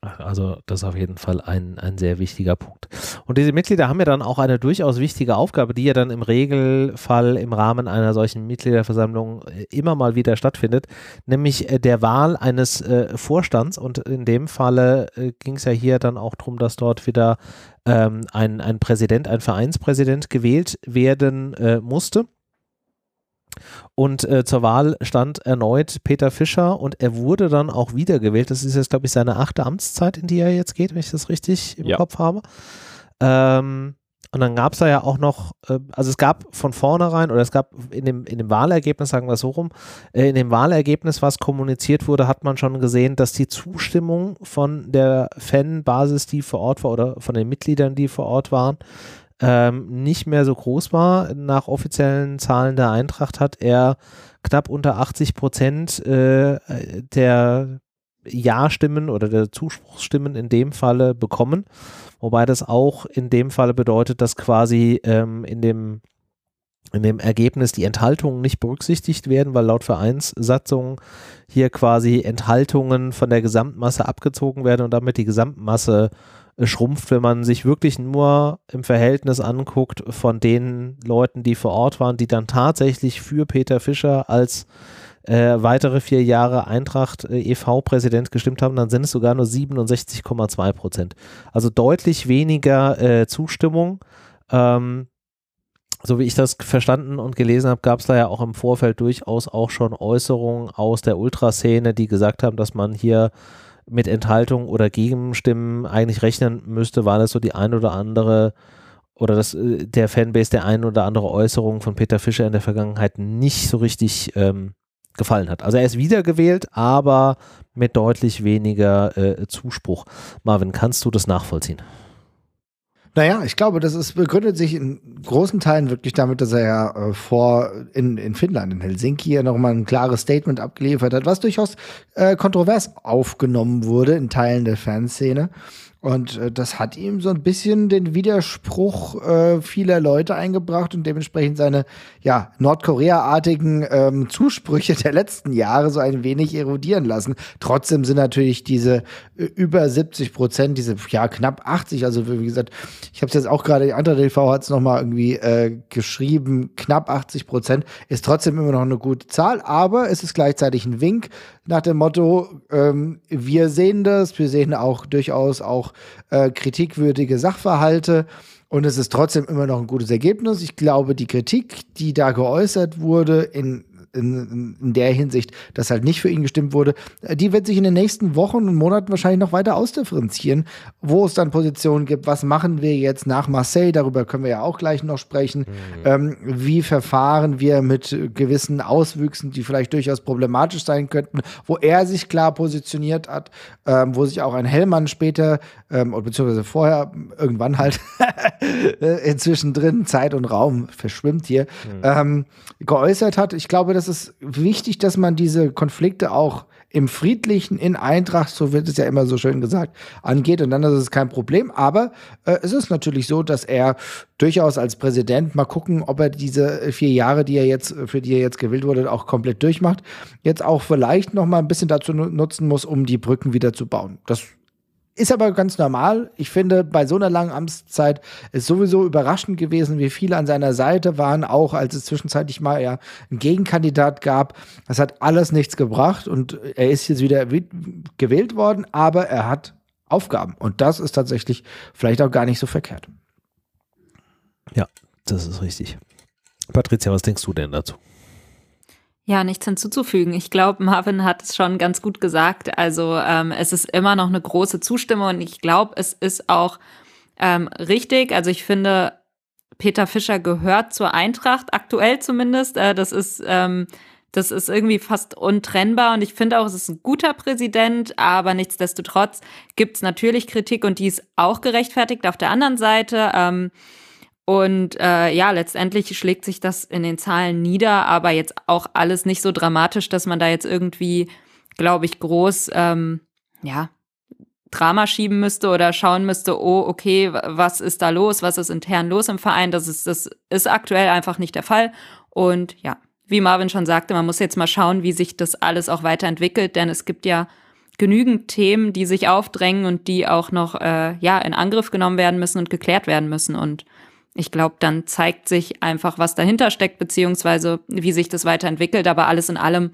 Also das ist auf jeden Fall ein, ein sehr wichtiger Punkt. Und diese Mitglieder haben ja dann auch eine durchaus wichtige Aufgabe, die ja dann im Regelfall im Rahmen einer solchen Mitgliederversammlung äh, immer mal wieder stattfindet, nämlich äh, der Wahl eines äh, Vorstands. Und in dem Falle äh, ging es ja hier dann auch darum, dass dort wieder ähm, ein, ein Präsident, ein Vereinspräsident gewählt werden äh, musste. Und äh, zur Wahl stand erneut Peter Fischer und er wurde dann auch wiedergewählt. Das ist jetzt, glaube ich, seine achte Amtszeit, in die er jetzt geht, wenn ich das richtig im ja. Kopf habe. Ähm, und dann gab es da ja auch noch, äh, also es gab von vornherein, oder es gab in dem, in dem Wahlergebnis, sagen wir es so rum, äh, in dem Wahlergebnis, was kommuniziert wurde, hat man schon gesehen, dass die Zustimmung von der Fanbasis, die vor Ort war, oder von den Mitgliedern, die vor Ort waren, ähm, nicht mehr so groß war. Nach offiziellen Zahlen der Eintracht hat er knapp unter 80 Prozent äh, der Ja-Stimmen oder der Zuspruchsstimmen in dem Falle bekommen. Wobei das auch in dem Falle bedeutet, dass quasi ähm, in dem in dem Ergebnis die Enthaltungen nicht berücksichtigt werden, weil laut Vereinssatzung hier quasi Enthaltungen von der Gesamtmasse abgezogen werden und damit die Gesamtmasse schrumpft, wenn man sich wirklich nur im Verhältnis anguckt von den Leuten, die vor Ort waren, die dann tatsächlich für Peter Fischer als äh, weitere vier Jahre Eintracht äh, e.V.-Präsident gestimmt haben, dann sind es sogar nur 67,2 Prozent. Also deutlich weniger äh, Zustimmung. Ähm, so wie ich das verstanden und gelesen habe, gab es da ja auch im Vorfeld durchaus auch schon Äußerungen aus der Ultraszene, die gesagt haben, dass man hier mit Enthaltung oder Gegenstimmen eigentlich rechnen müsste, war das so die ein oder andere oder das, äh, der Fanbase der ein oder andere Äußerung von Peter Fischer in der Vergangenheit nicht so richtig ähm, gefallen hat. Also er ist wiedergewählt, aber mit deutlich weniger äh, Zuspruch. Marvin, kannst du das nachvollziehen? Naja, ich glaube, das ist, begründet sich in großen Teilen wirklich damit, dass er ja äh, vor in, in Finnland, in Helsinki, ja nochmal ein klares Statement abgeliefert hat, was durchaus äh, kontrovers aufgenommen wurde in Teilen der Fanszene. Und äh, das hat ihm so ein bisschen den Widerspruch äh, vieler Leute eingebracht und dementsprechend seine ja, Nordkorea-artigen ähm, Zusprüche der letzten Jahre so ein wenig erodieren lassen. Trotzdem sind natürlich diese äh, über 70 Prozent, diese ja knapp 80, also wie gesagt, ich habe es jetzt auch gerade, andere TV hat es nochmal irgendwie äh, geschrieben, knapp 80 Prozent ist trotzdem immer noch eine gute Zahl, aber es ist gleichzeitig ein Wink nach dem Motto, ähm, wir sehen das, wir sehen auch durchaus auch äh, kritikwürdige Sachverhalte. Und es ist trotzdem immer noch ein gutes Ergebnis. Ich glaube, die Kritik, die da geäußert wurde in in, in der Hinsicht, dass halt nicht für ihn gestimmt wurde, äh, die wird sich in den nächsten Wochen und Monaten wahrscheinlich noch weiter ausdifferenzieren, wo es dann Positionen gibt, was machen wir jetzt nach Marseille, darüber können wir ja auch gleich noch sprechen, mhm. ähm, wie verfahren wir mit gewissen Auswüchsen, die vielleicht durchaus problematisch sein könnten, wo er sich klar positioniert hat, ähm, wo sich auch ein Hellmann später, ähm, beziehungsweise vorher, irgendwann halt, inzwischen drin, Zeit und Raum verschwimmt hier, mhm. ähm, geäußert hat. Ich glaube, das ist wichtig, dass man diese Konflikte auch im Friedlichen in Eintracht, so wird es ja immer so schön gesagt, angeht und dann ist es kein Problem. Aber äh, es ist natürlich so, dass er durchaus als Präsident mal gucken, ob er diese vier Jahre, die er jetzt, für die er jetzt gewählt wurde, auch komplett durchmacht. Jetzt auch vielleicht noch mal ein bisschen dazu nutzen muss, um die Brücken wieder zu bauen. Das ist aber ganz normal. Ich finde, bei so einer langen Amtszeit ist sowieso überraschend gewesen, wie viele an seiner Seite waren, auch als es zwischenzeitlich mal ja einen Gegenkandidat gab. Das hat alles nichts gebracht und er ist jetzt wieder gewählt worden, aber er hat Aufgaben. Und das ist tatsächlich vielleicht auch gar nicht so verkehrt. Ja, das ist richtig. Patricia, was denkst du denn dazu? Ja, nichts hinzuzufügen. Ich glaube, Marvin hat es schon ganz gut gesagt. Also ähm, es ist immer noch eine große Zustimmung und ich glaube, es ist auch ähm, richtig. Also ich finde, Peter Fischer gehört zur Eintracht, aktuell zumindest. Äh, das ist ähm, das ist irgendwie fast untrennbar und ich finde auch, es ist ein guter Präsident, aber nichtsdestotrotz gibt es natürlich Kritik und die ist auch gerechtfertigt. Auf der anderen Seite ähm, und äh, ja, letztendlich schlägt sich das in den Zahlen nieder, aber jetzt auch alles nicht so dramatisch, dass man da jetzt irgendwie, glaube ich, groß, ähm, ja, Drama schieben müsste oder schauen müsste, oh, okay, was ist da los, was ist intern los im Verein. Das ist, das ist aktuell einfach nicht der Fall. Und ja, wie Marvin schon sagte, man muss jetzt mal schauen, wie sich das alles auch weiterentwickelt, denn es gibt ja genügend Themen, die sich aufdrängen und die auch noch äh, ja in Angriff genommen werden müssen und geklärt werden müssen. Und ich glaube, dann zeigt sich einfach, was dahinter steckt, beziehungsweise wie sich das weiterentwickelt. Aber alles in allem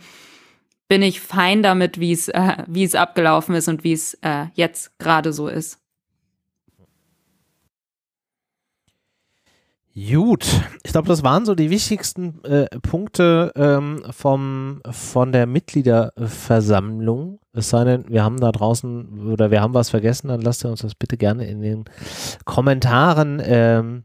bin ich fein damit, wie es äh, wie es abgelaufen ist und wie es äh, jetzt gerade so ist. Gut, ich glaube, das waren so die wichtigsten äh, Punkte ähm, vom, von der Mitgliederversammlung. Es sei denn, wir haben da draußen oder wir haben was vergessen, dann lasst ihr uns das bitte gerne in den Kommentaren ähm,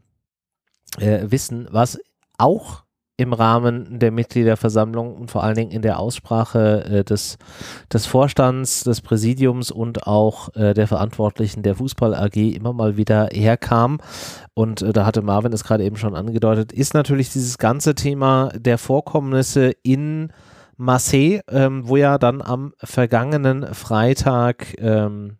äh, wissen, was auch im Rahmen der Mitgliederversammlung und vor allen Dingen in der Aussprache äh, des, des Vorstands, des Präsidiums und auch äh, der Verantwortlichen der Fußball AG immer mal wieder herkam. Und äh, da hatte Marvin es gerade eben schon angedeutet, ist natürlich dieses ganze Thema der Vorkommnisse in Marseille, ähm, wo ja dann am vergangenen Freitag ähm,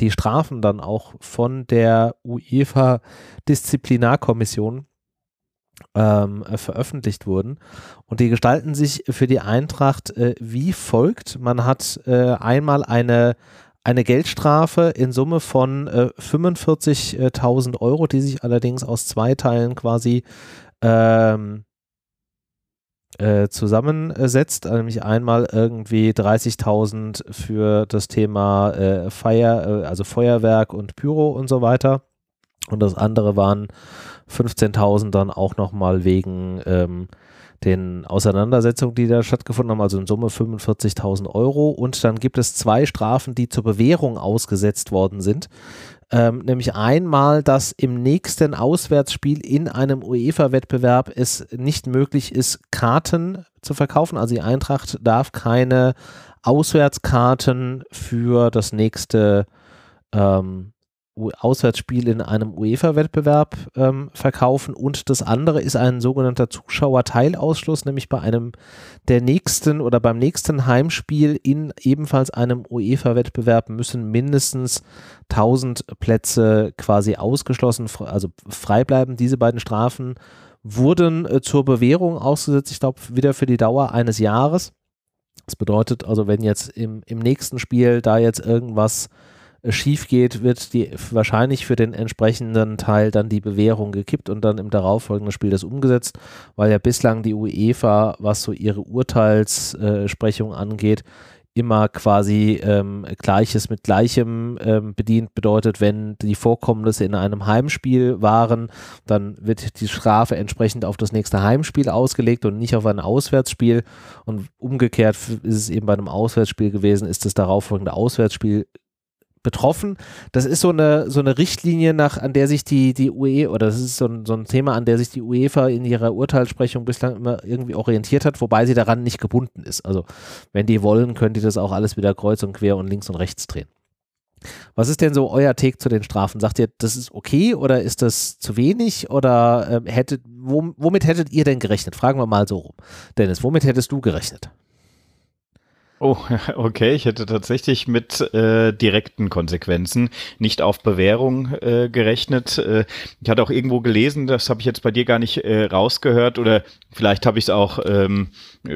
die Strafen dann auch von der UEFA Disziplinarkommission ähm, äh, veröffentlicht wurden. Und die gestalten sich für die Eintracht äh, wie folgt. Man hat äh, einmal eine, eine Geldstrafe in Summe von äh, 45.000 Euro, die sich allerdings aus zwei Teilen quasi ähm, äh, zusammensetzt, nämlich einmal irgendwie 30.000 für das Thema äh, Feier, äh, also Feuerwerk und Pyro und so weiter. Und das andere waren 15.000 dann auch nochmal wegen ähm, den Auseinandersetzungen, die da stattgefunden haben, also in Summe 45.000 Euro. Und dann gibt es zwei Strafen, die zur Bewährung ausgesetzt worden sind. Ähm, nämlich einmal, dass im nächsten Auswärtsspiel in einem UEFA-Wettbewerb es nicht möglich ist, Karten zu verkaufen. Also die Eintracht darf keine Auswärtskarten für das nächste ähm, Auswärtsspiel in einem UEFA-Wettbewerb ähm, verkaufen und das andere ist ein sogenannter Zuschauerteilausschluss, nämlich bei einem der nächsten oder beim nächsten Heimspiel in ebenfalls einem UEFA-Wettbewerb müssen mindestens 1000 Plätze quasi ausgeschlossen, also frei bleiben. Diese beiden Strafen wurden äh, zur Bewährung ausgesetzt, ich glaube wieder für die Dauer eines Jahres. Das bedeutet also, wenn jetzt im, im nächsten Spiel da jetzt irgendwas schief geht, wird die wahrscheinlich für den entsprechenden Teil dann die Bewährung gekippt und dann im darauffolgenden Spiel das umgesetzt, weil ja bislang die UEFA, was so ihre Urteilssprechung angeht, immer quasi ähm, Gleiches mit Gleichem ähm, bedient. Bedeutet, wenn die Vorkommnisse in einem Heimspiel waren, dann wird die Strafe entsprechend auf das nächste Heimspiel ausgelegt und nicht auf ein Auswärtsspiel. Und umgekehrt ist es eben bei einem Auswärtsspiel gewesen, ist das darauffolgende Auswärtsspiel betroffen. Das ist so eine, so eine Richtlinie, nach, an der sich die, die UE, oder das ist so ein, so ein Thema, an der sich die UEFA in ihrer Urteilssprechung bislang immer irgendwie orientiert hat, wobei sie daran nicht gebunden ist. Also, wenn die wollen, können die das auch alles wieder kreuz und quer und links und rechts drehen. Was ist denn so euer Take zu den Strafen? Sagt ihr, das ist okay oder ist das zu wenig oder äh, hättet, womit hättet ihr denn gerechnet? Fragen wir mal so rum. Dennis, womit hättest du gerechnet? Oh, okay. Ich hätte tatsächlich mit äh, direkten Konsequenzen, nicht auf Bewährung äh, gerechnet. Äh, ich hatte auch irgendwo gelesen, das habe ich jetzt bei dir gar nicht äh, rausgehört oder vielleicht habe ich es auch, ähm,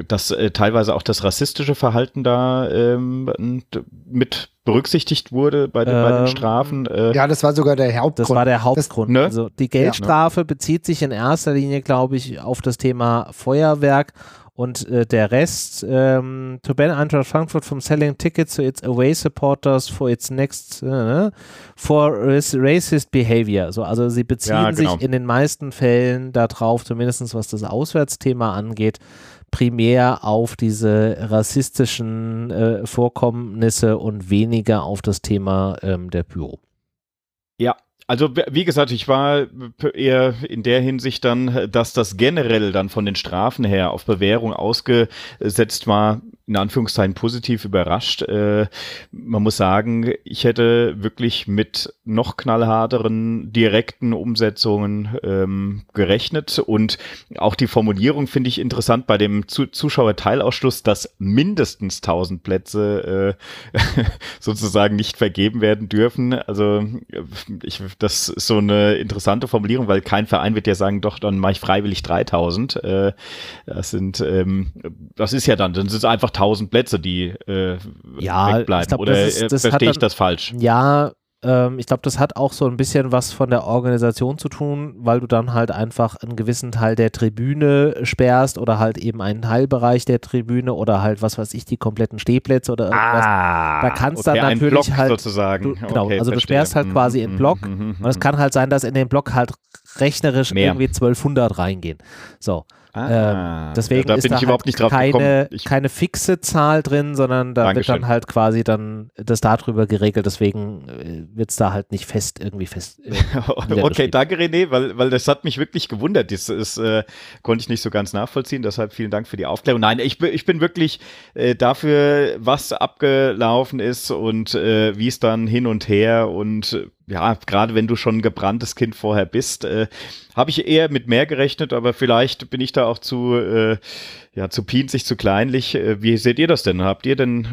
dass äh, teilweise auch das rassistische Verhalten da ähm, mit berücksichtigt wurde bei den, ähm, bei den ähm, Strafen. Äh, ja, das war sogar der Hauptgrund. Das war der Hauptgrund. Das, ne? Also die Geldstrafe ja, ne? bezieht sich in erster Linie, glaube ich, auf das Thema Feuerwerk und äh, der Rest, ähm, to ban Eintracht Frankfurt from selling tickets to its away supporters for its next, äh, for racist behavior. So, also sie beziehen ja, genau. sich in den meisten Fällen darauf, zumindest was das Auswärtsthema angeht, primär auf diese rassistischen äh, Vorkommnisse und weniger auf das Thema ähm, der Pyro. Also wie gesagt, ich war eher in der Hinsicht dann, dass das generell dann von den Strafen her auf Bewährung ausgesetzt war, in Anführungszeichen positiv überrascht. Äh, man muss sagen, ich hätte wirklich mit noch knallharteren direkten Umsetzungen ähm, gerechnet und auch die Formulierung finde ich interessant bei dem Zu Zuschauerteilausschluss, dass mindestens 1000 Plätze äh, sozusagen nicht vergeben werden dürfen. Also ich, das ist so eine interessante Formulierung, weil kein Verein wird ja sagen, doch, dann mache ich freiwillig 3000. Äh, das sind, ähm, das ist ja dann, dann sind es einfach 1000 Plätze, die äh, ja, wegbleiben. Glaub, Oder ist, äh, verstehe ich das falsch? Ja, ähm, ich glaube, das hat auch so ein bisschen was von der Organisation zu tun, weil du dann halt einfach einen gewissen Teil der Tribüne sperrst oder halt eben einen Teilbereich der Tribüne oder halt, was weiß ich, die kompletten Stehplätze oder irgendwas. Ah, da kannst okay, dann natürlich Block halt. Sozusagen. Du, genau, okay, also verstehe. du sperrst halt quasi mhm, in Block mhm, mhm, und es kann halt sein, dass in den Block halt rechnerisch Mehr. irgendwie 1200 reingehen. So. Ah, ähm, deswegen da ist da halt keine, keine fixe Zahl drin, sondern da wird dann halt quasi dann das darüber geregelt. Deswegen äh, wird es da halt nicht fest irgendwie fest. Äh, okay, danke René, weil, weil das hat mich wirklich gewundert. Das ist, äh, konnte ich nicht so ganz nachvollziehen. Deshalb vielen Dank für die Aufklärung. Nein, ich, ich bin wirklich äh, dafür, was abgelaufen ist und äh, wie es dann hin und her und ja, gerade wenn du schon ein gebranntes Kind vorher bist, äh, habe ich eher mit mehr gerechnet, aber vielleicht bin ich da auch zu, äh, ja, zu pinzig, zu kleinlich. Äh, wie seht ihr das denn? Habt ihr denn,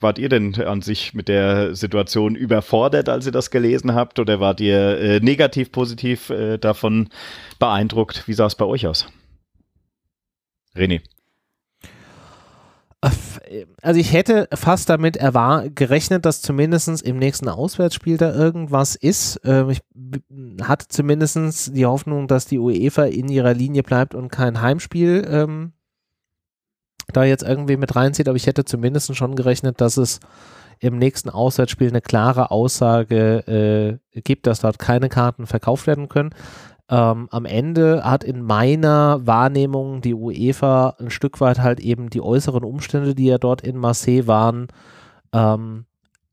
wart ihr denn an sich mit der Situation überfordert, als ihr das gelesen habt, oder wart ihr äh, negativ, positiv äh, davon beeindruckt? Wie sah es bei euch aus? René. Also ich hätte fast damit gerechnet, dass zumindest im nächsten Auswärtsspiel da irgendwas ist. Ähm, ich hatte zumindest die Hoffnung, dass die UEFA in ihrer Linie bleibt und kein Heimspiel ähm, da jetzt irgendwie mit reinzieht, aber ich hätte zumindest schon gerechnet, dass es im nächsten Auswärtsspiel eine klare Aussage äh, gibt, dass dort keine Karten verkauft werden können. Ähm, am Ende hat in meiner Wahrnehmung die UEFA ein Stück weit halt eben die äußeren Umstände, die ja dort in Marseille waren, ähm,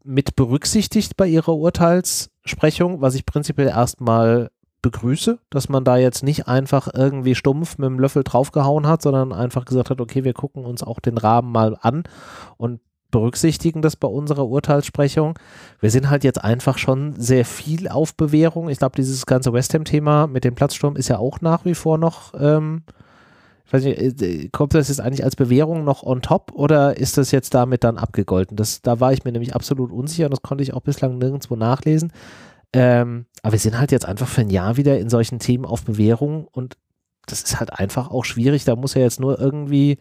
mit berücksichtigt bei ihrer Urteilssprechung, was ich prinzipiell erstmal begrüße, dass man da jetzt nicht einfach irgendwie stumpf mit dem Löffel draufgehauen hat, sondern einfach gesagt hat, okay, wir gucken uns auch den Rahmen mal an. Und berücksichtigen das bei unserer Urteilssprechung. Wir sind halt jetzt einfach schon sehr viel auf Bewährung. Ich glaube, dieses ganze West Ham-Thema mit dem Platzsturm ist ja auch nach wie vor noch, ähm, ich weiß nicht, äh, kommt das jetzt eigentlich als Bewährung noch on top oder ist das jetzt damit dann abgegolten? Das, da war ich mir nämlich absolut unsicher und das konnte ich auch bislang nirgendwo nachlesen. Ähm, aber wir sind halt jetzt einfach für ein Jahr wieder in solchen Themen auf Bewährung und das ist halt einfach auch schwierig. Da muss ja jetzt nur irgendwie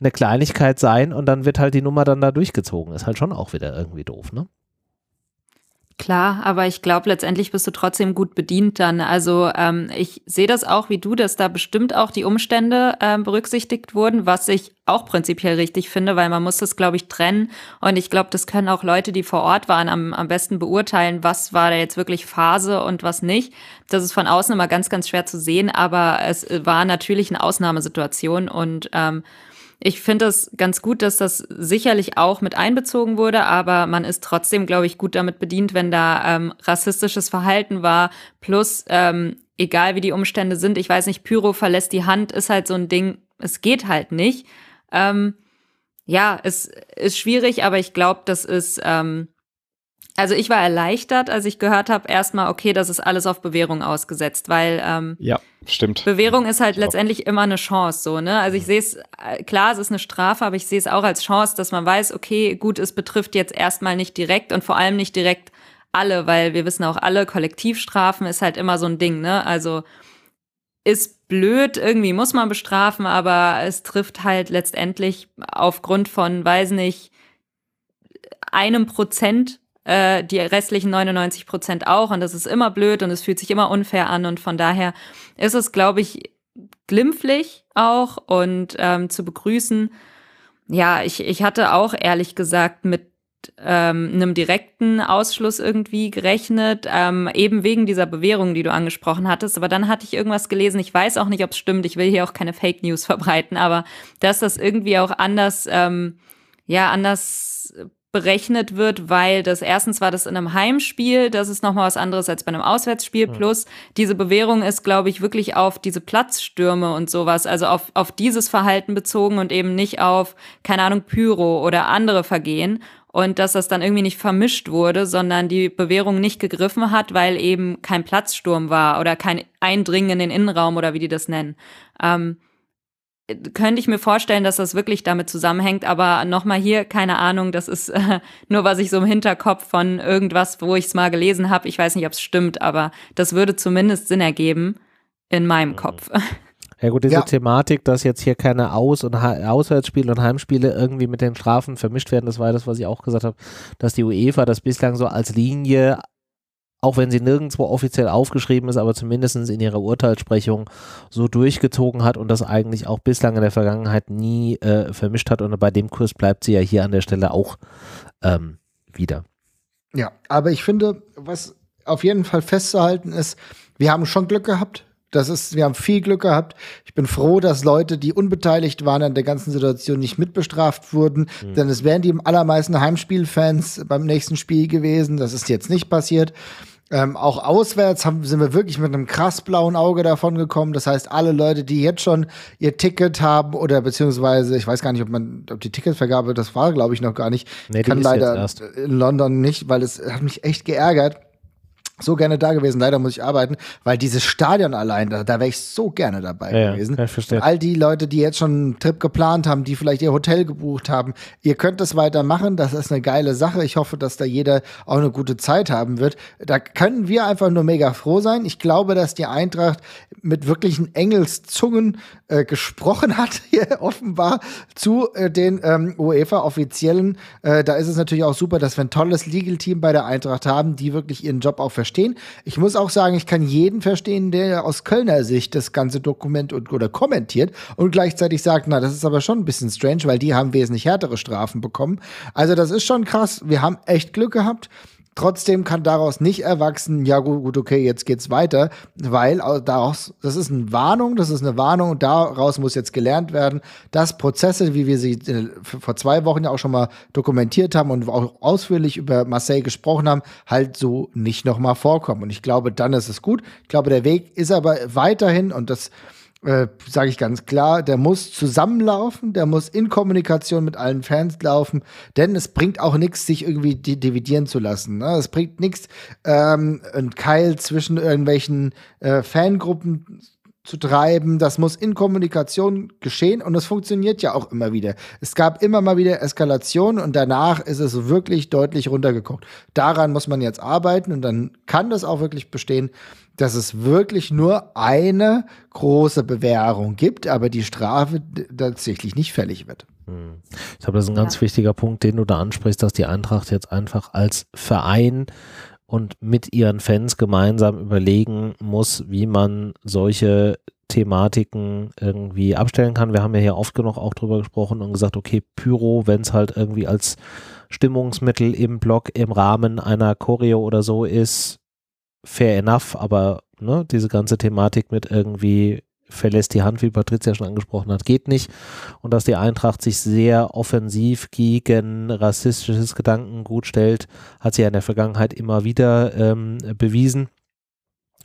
eine Kleinigkeit sein und dann wird halt die Nummer dann da durchgezogen. Ist halt schon auch wieder irgendwie doof, ne? Klar, aber ich glaube, letztendlich bist du trotzdem gut bedient dann. Also ähm, ich sehe das auch wie du, dass da bestimmt auch die Umstände ähm, berücksichtigt wurden, was ich auch prinzipiell richtig finde, weil man muss das, glaube ich, trennen. Und ich glaube, das können auch Leute, die vor Ort waren, am, am besten beurteilen, was war da jetzt wirklich Phase und was nicht. Das ist von außen immer ganz, ganz schwer zu sehen, aber es war natürlich eine Ausnahmesituation und ähm, ich finde es ganz gut, dass das sicherlich auch mit einbezogen wurde, aber man ist trotzdem, glaube ich, gut damit bedient, wenn da ähm, rassistisches Verhalten war. Plus, ähm, egal wie die Umstände sind, ich weiß nicht, Pyro verlässt die Hand, ist halt so ein Ding, es geht halt nicht. Ähm, ja, es ist schwierig, aber ich glaube, das ist ähm, also ich war erleichtert, als ich gehört habe, erstmal, okay, das ist alles auf Bewährung ausgesetzt, weil ähm, ja, stimmt. Bewährung ist halt letztendlich immer eine Chance, so, ne? Also ich sehe es, äh, klar, es ist eine Strafe, aber ich sehe es auch als Chance, dass man weiß, okay, gut, es betrifft jetzt erstmal nicht direkt und vor allem nicht direkt alle, weil wir wissen auch alle, Kollektivstrafen ist halt immer so ein Ding, ne? Also ist blöd, irgendwie muss man bestrafen, aber es trifft halt letztendlich aufgrund von, weiß nicht, einem Prozent äh, die restlichen 99 Prozent auch. Und das ist immer blöd und es fühlt sich immer unfair an. Und von daher ist es, glaube ich, glimpflich auch und ähm, zu begrüßen. Ja, ich, ich hatte auch ehrlich gesagt mit ähm, einem direkten Ausschluss irgendwie gerechnet, ähm, eben wegen dieser Bewährung, die du angesprochen hattest. Aber dann hatte ich irgendwas gelesen, ich weiß auch nicht, ob es stimmt, ich will hier auch keine Fake News verbreiten, aber dass das irgendwie auch anders, ähm, ja, anders berechnet wird, weil das erstens war das in einem Heimspiel, das ist nochmal was anderes als bei einem Auswärtsspiel, plus diese Bewährung ist, glaube ich, wirklich auf diese Platzstürme und sowas, also auf, auf dieses Verhalten bezogen und eben nicht auf, keine Ahnung, Pyro oder andere Vergehen. Und dass das dann irgendwie nicht vermischt wurde, sondern die Bewährung nicht gegriffen hat, weil eben kein Platzsturm war oder kein Eindringen in den Innenraum oder wie die das nennen. Ähm, könnte ich mir vorstellen, dass das wirklich damit zusammenhängt, aber nochmal hier, keine Ahnung, das ist äh, nur, was ich so im Hinterkopf von irgendwas, wo ich es mal gelesen habe. Ich weiß nicht, ob es stimmt, aber das würde zumindest Sinn ergeben in meinem Kopf. Ja gut, diese ja. Thematik, dass jetzt hier keine Aus- und ha Auswärtsspiele und Heimspiele irgendwie mit den Strafen vermischt werden, das war das, was ich auch gesagt habe, dass die UEFA das bislang so als Linie auch wenn sie nirgendwo offiziell aufgeschrieben ist, aber zumindest in ihrer Urteilssprechung so durchgezogen hat und das eigentlich auch bislang in der Vergangenheit nie äh, vermischt hat. Und bei dem Kurs bleibt sie ja hier an der Stelle auch ähm, wieder. Ja, aber ich finde, was auf jeden Fall festzuhalten ist, wir haben schon Glück gehabt. Das ist, wir haben viel Glück gehabt. Ich bin froh, dass Leute, die unbeteiligt waren an der ganzen Situation, nicht mitbestraft wurden. Mhm. Denn es wären die allermeisten Heimspielfans beim nächsten Spiel gewesen. Das ist jetzt nicht passiert. Ähm, auch auswärts haben, sind wir wirklich mit einem krass blauen Auge davon gekommen. Das heißt, alle Leute, die jetzt schon ihr Ticket haben oder beziehungsweise, ich weiß gar nicht, ob man, ob die Ticketvergabe, das war, glaube ich, noch gar nicht. Nee, kann leider in London nicht, weil es hat mich echt geärgert so gerne da gewesen. Leider muss ich arbeiten, weil dieses Stadion allein, da, da wäre ich so gerne dabei ja, gewesen. Ja, verstehe. All die Leute, die jetzt schon einen Trip geplant haben, die vielleicht ihr Hotel gebucht haben, ihr könnt es weitermachen. Das ist eine geile Sache. Ich hoffe, dass da jeder auch eine gute Zeit haben wird. Da können wir einfach nur mega froh sein. Ich glaube, dass die Eintracht mit wirklichen Engelszungen äh, gesprochen hat, hier offenbar zu äh, den ähm, UEFA-Offiziellen. Äh, da ist es natürlich auch super, dass wir ein tolles Legal-Team bei der Eintracht haben, die wirklich ihren Job auch verstehen verstehen. Ich muss auch sagen, ich kann jeden verstehen, der aus Kölner Sicht das ganze Dokument und, oder kommentiert und gleichzeitig sagt, na, das ist aber schon ein bisschen strange, weil die haben wesentlich härtere Strafen bekommen. Also das ist schon krass. Wir haben echt Glück gehabt. Trotzdem kann daraus nicht erwachsen, ja gut, okay, jetzt geht's weiter, weil daraus, das ist eine Warnung, das ist eine Warnung und daraus muss jetzt gelernt werden, dass Prozesse, wie wir sie äh, vor zwei Wochen ja auch schon mal dokumentiert haben und auch ausführlich über Marseille gesprochen haben, halt so nicht nochmal vorkommen. Und ich glaube, dann ist es gut. Ich glaube, der Weg ist aber weiterhin und das äh, sage ich ganz klar, der muss zusammenlaufen, der muss in Kommunikation mit allen Fans laufen, denn es bringt auch nichts, sich irgendwie dividieren zu lassen. Ne? Es bringt nichts, ähm, einen Keil zwischen irgendwelchen äh, Fangruppen zu treiben. Das muss in Kommunikation geschehen und es funktioniert ja auch immer wieder. Es gab immer mal wieder Eskalation und danach ist es wirklich deutlich runtergeguckt. Daran muss man jetzt arbeiten und dann kann das auch wirklich bestehen, dass es wirklich nur eine große Bewährung gibt, aber die Strafe tatsächlich nicht fällig wird. Hm. Ich glaube, das ist ein ganz ja. wichtiger Punkt, den du da ansprichst, dass die Eintracht jetzt einfach als Verein und mit ihren Fans gemeinsam überlegen muss, wie man solche Thematiken irgendwie abstellen kann. Wir haben ja hier oft genug auch drüber gesprochen und gesagt, okay, Pyro, wenn es halt irgendwie als Stimmungsmittel im Blog im Rahmen einer Choreo oder so ist, fair enough, aber ne, diese ganze Thematik mit irgendwie verlässt die Hand, wie Patricia schon angesprochen hat, geht nicht. Und dass die Eintracht sich sehr offensiv gegen rassistisches Gedankengut stellt, hat sie ja in der Vergangenheit immer wieder ähm, bewiesen.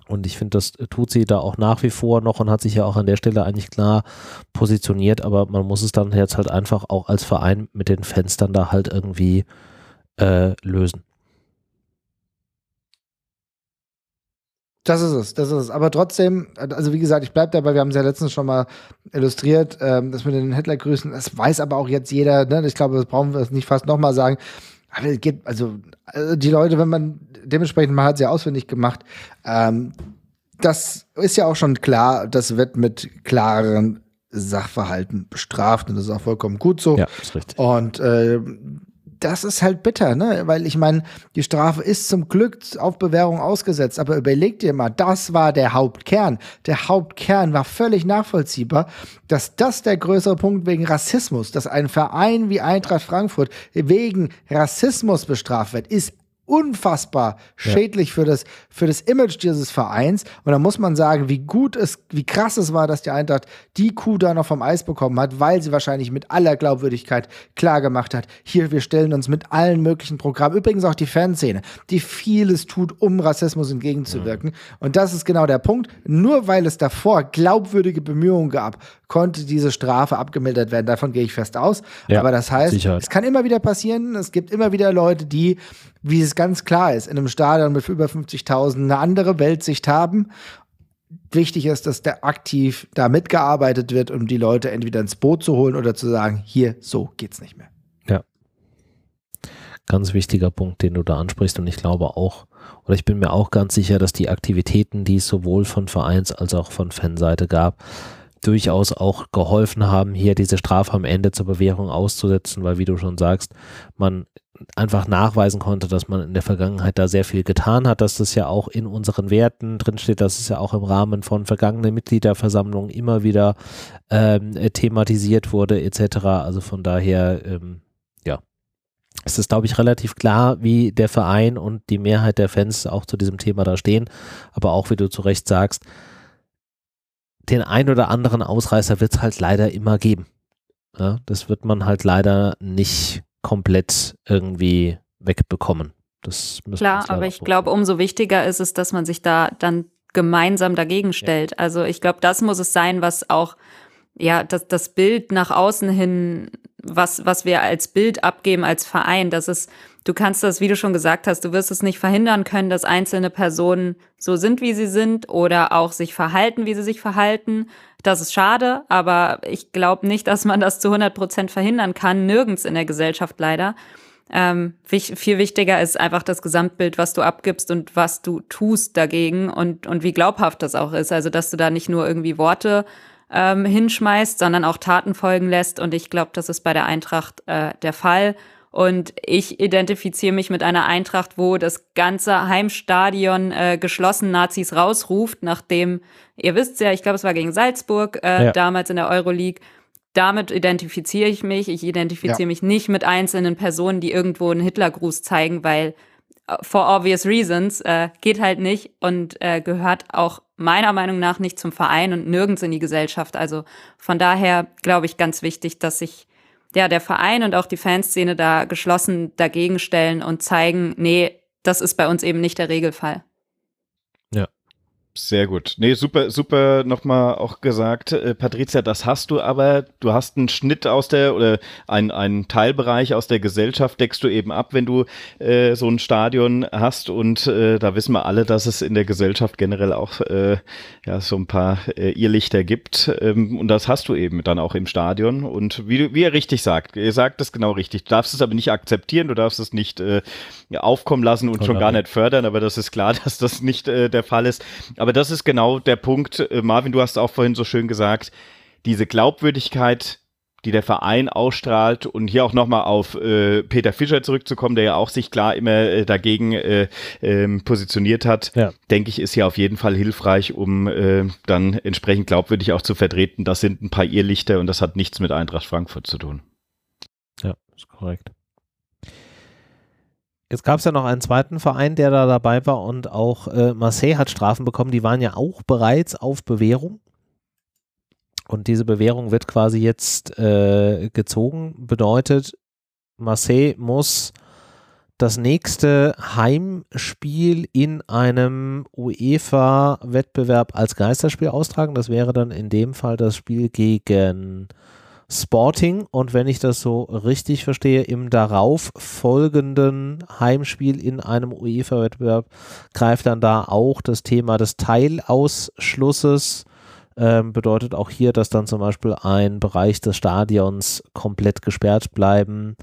Und ich finde, das tut sie da auch nach wie vor noch und hat sich ja auch an der Stelle eigentlich klar positioniert. Aber man muss es dann jetzt halt einfach auch als Verein mit den Fenstern da halt irgendwie äh, lösen. Das ist es, das ist es. Aber trotzdem, also wie gesagt, ich bleibe dabei, wir haben es ja letztens schon mal illustriert, ähm, das mit den Hitlergrüßen, das weiß aber auch jetzt jeder, ne? ich glaube, das brauchen wir nicht fast nochmal sagen. Aber es geht, also, also die Leute, wenn man dementsprechend, man hat es ja auswendig gemacht, ähm, das ist ja auch schon klar, das wird mit klaren Sachverhalten bestraft und das ist auch vollkommen gut so. Ja, ist richtig. Und äh, das ist halt bitter, ne? Weil ich meine, die Strafe ist zum Glück auf Bewährung ausgesetzt. Aber überleg dir mal, das war der Hauptkern. Der Hauptkern war völlig nachvollziehbar, dass das der größere Punkt wegen Rassismus, dass ein Verein wie Eintracht Frankfurt wegen Rassismus bestraft wird, ist unfassbar schädlich ja. für, das, für das Image dieses Vereins. Und da muss man sagen, wie gut es, wie krass es war, dass die Eintracht die Kuh da noch vom Eis bekommen hat, weil sie wahrscheinlich mit aller Glaubwürdigkeit klar gemacht hat, hier, wir stellen uns mit allen möglichen Programmen, übrigens auch die Fanszene, die vieles tut, um Rassismus entgegenzuwirken. Mhm. Und das ist genau der Punkt. Nur weil es davor glaubwürdige Bemühungen gab, konnte diese Strafe abgemildert werden. Davon gehe ich fest aus. Ja, Aber das heißt, Sicherheit. es kann immer wieder passieren. Es gibt immer wieder Leute, die wie es ganz klar ist, in einem Stadion mit über 50.000 eine andere Weltsicht haben. Wichtig ist, dass da aktiv da mitgearbeitet wird, um die Leute entweder ins Boot zu holen oder zu sagen, hier, so geht's nicht mehr. Ja. Ganz wichtiger Punkt, den du da ansprichst und ich glaube auch, oder ich bin mir auch ganz sicher, dass die Aktivitäten, die es sowohl von Vereins- als auch von Fanseite gab, durchaus auch geholfen haben, hier diese Strafe am Ende zur Bewährung auszusetzen, weil wie du schon sagst, man einfach nachweisen konnte, dass man in der Vergangenheit da sehr viel getan hat, dass das ja auch in unseren Werten drinsteht, dass es ja auch im Rahmen von vergangenen Mitgliederversammlungen immer wieder ähm, thematisiert wurde etc. Also von daher, ähm, ja, es ist, glaube ich, relativ klar, wie der Verein und die Mehrheit der Fans auch zu diesem Thema da stehen. Aber auch, wie du zu Recht sagst, den ein oder anderen Ausreißer wird es halt leider immer geben. Ja, das wird man halt leider nicht komplett irgendwie wegbekommen. Das Klar, aber ich glaube, umso wichtiger ist es, dass man sich da dann gemeinsam dagegen stellt. Ja. Also ich glaube, das muss es sein, was auch ja, das, das Bild nach außen hin, was, was wir als Bild abgeben als Verein, das ist, du kannst das, wie du schon gesagt hast, du wirst es nicht verhindern können, dass einzelne Personen so sind, wie sie sind oder auch sich verhalten, wie sie sich verhalten. Das ist schade, aber ich glaube nicht, dass man das zu 100 Prozent verhindern kann, nirgends in der Gesellschaft leider. Ähm, viel wichtiger ist einfach das Gesamtbild, was du abgibst und was du tust dagegen und, und wie glaubhaft das auch ist. Also, dass du da nicht nur irgendwie Worte ähm, hinschmeißt, sondern auch Taten folgen lässt. Und ich glaube, das ist bei der Eintracht äh, der Fall. Und ich identifiziere mich mit einer Eintracht, wo das ganze Heimstadion äh, geschlossen Nazis rausruft, nachdem, ihr wisst ja, ich glaube, es war gegen Salzburg äh, ja. damals in der Euroleague. Damit identifiziere ich mich. Ich identifiziere ja. mich nicht mit einzelnen Personen, die irgendwo einen Hitlergruß zeigen, weil äh, for obvious reasons äh, geht halt nicht und äh, gehört auch meiner Meinung nach nicht zum Verein und nirgends in die Gesellschaft. Also von daher glaube ich ganz wichtig, dass sich ja, der Verein und auch die Fanszene da geschlossen dagegen stellen und zeigen, nee, das ist bei uns eben nicht der Regelfall. Sehr gut. Nee, super, super nochmal auch gesagt, äh, Patricia, das hast du aber, du hast einen Schnitt aus der oder ein, einen Teilbereich aus der Gesellschaft deckst du eben ab, wenn du äh, so ein Stadion hast. Und äh, da wissen wir alle, dass es in der Gesellschaft generell auch äh, ja so ein paar äh, Irrlichter gibt. Ähm, und das hast du eben dann auch im Stadion. Und wie, du, wie er richtig sagt, er sagt das genau richtig, du darfst es aber nicht akzeptieren, du darfst es nicht äh, aufkommen lassen und Oder schon gar nicht fördern, aber das ist klar, dass das nicht äh, der Fall ist aber das ist genau der Punkt, äh, Marvin, du hast auch vorhin so schön gesagt, diese Glaubwürdigkeit, die der Verein ausstrahlt und hier auch nochmal auf äh, Peter Fischer zurückzukommen, der ja auch sich klar immer äh, dagegen äh, ähm, positioniert hat, ja. denke ich, ist ja auf jeden Fall hilfreich, um äh, dann entsprechend glaubwürdig auch zu vertreten. Das sind ein paar Irrlichter und das hat nichts mit Eintracht Frankfurt zu tun. Ja, ist korrekt. Jetzt gab es ja noch einen zweiten Verein, der da dabei war und auch äh, Marseille hat Strafen bekommen. Die waren ja auch bereits auf Bewährung. Und diese Bewährung wird quasi jetzt äh, gezogen. Bedeutet, Marseille muss das nächste Heimspiel in einem UEFA-Wettbewerb als Geisterspiel austragen. Das wäre dann in dem Fall das Spiel gegen Sporting und wenn ich das so richtig verstehe, im darauf folgenden Heimspiel in einem UEFA-Wettbewerb greift dann da auch das Thema des Teilausschlusses. Ähm, bedeutet auch hier, dass dann zum Beispiel ein Bereich des Stadions komplett gesperrt bleiben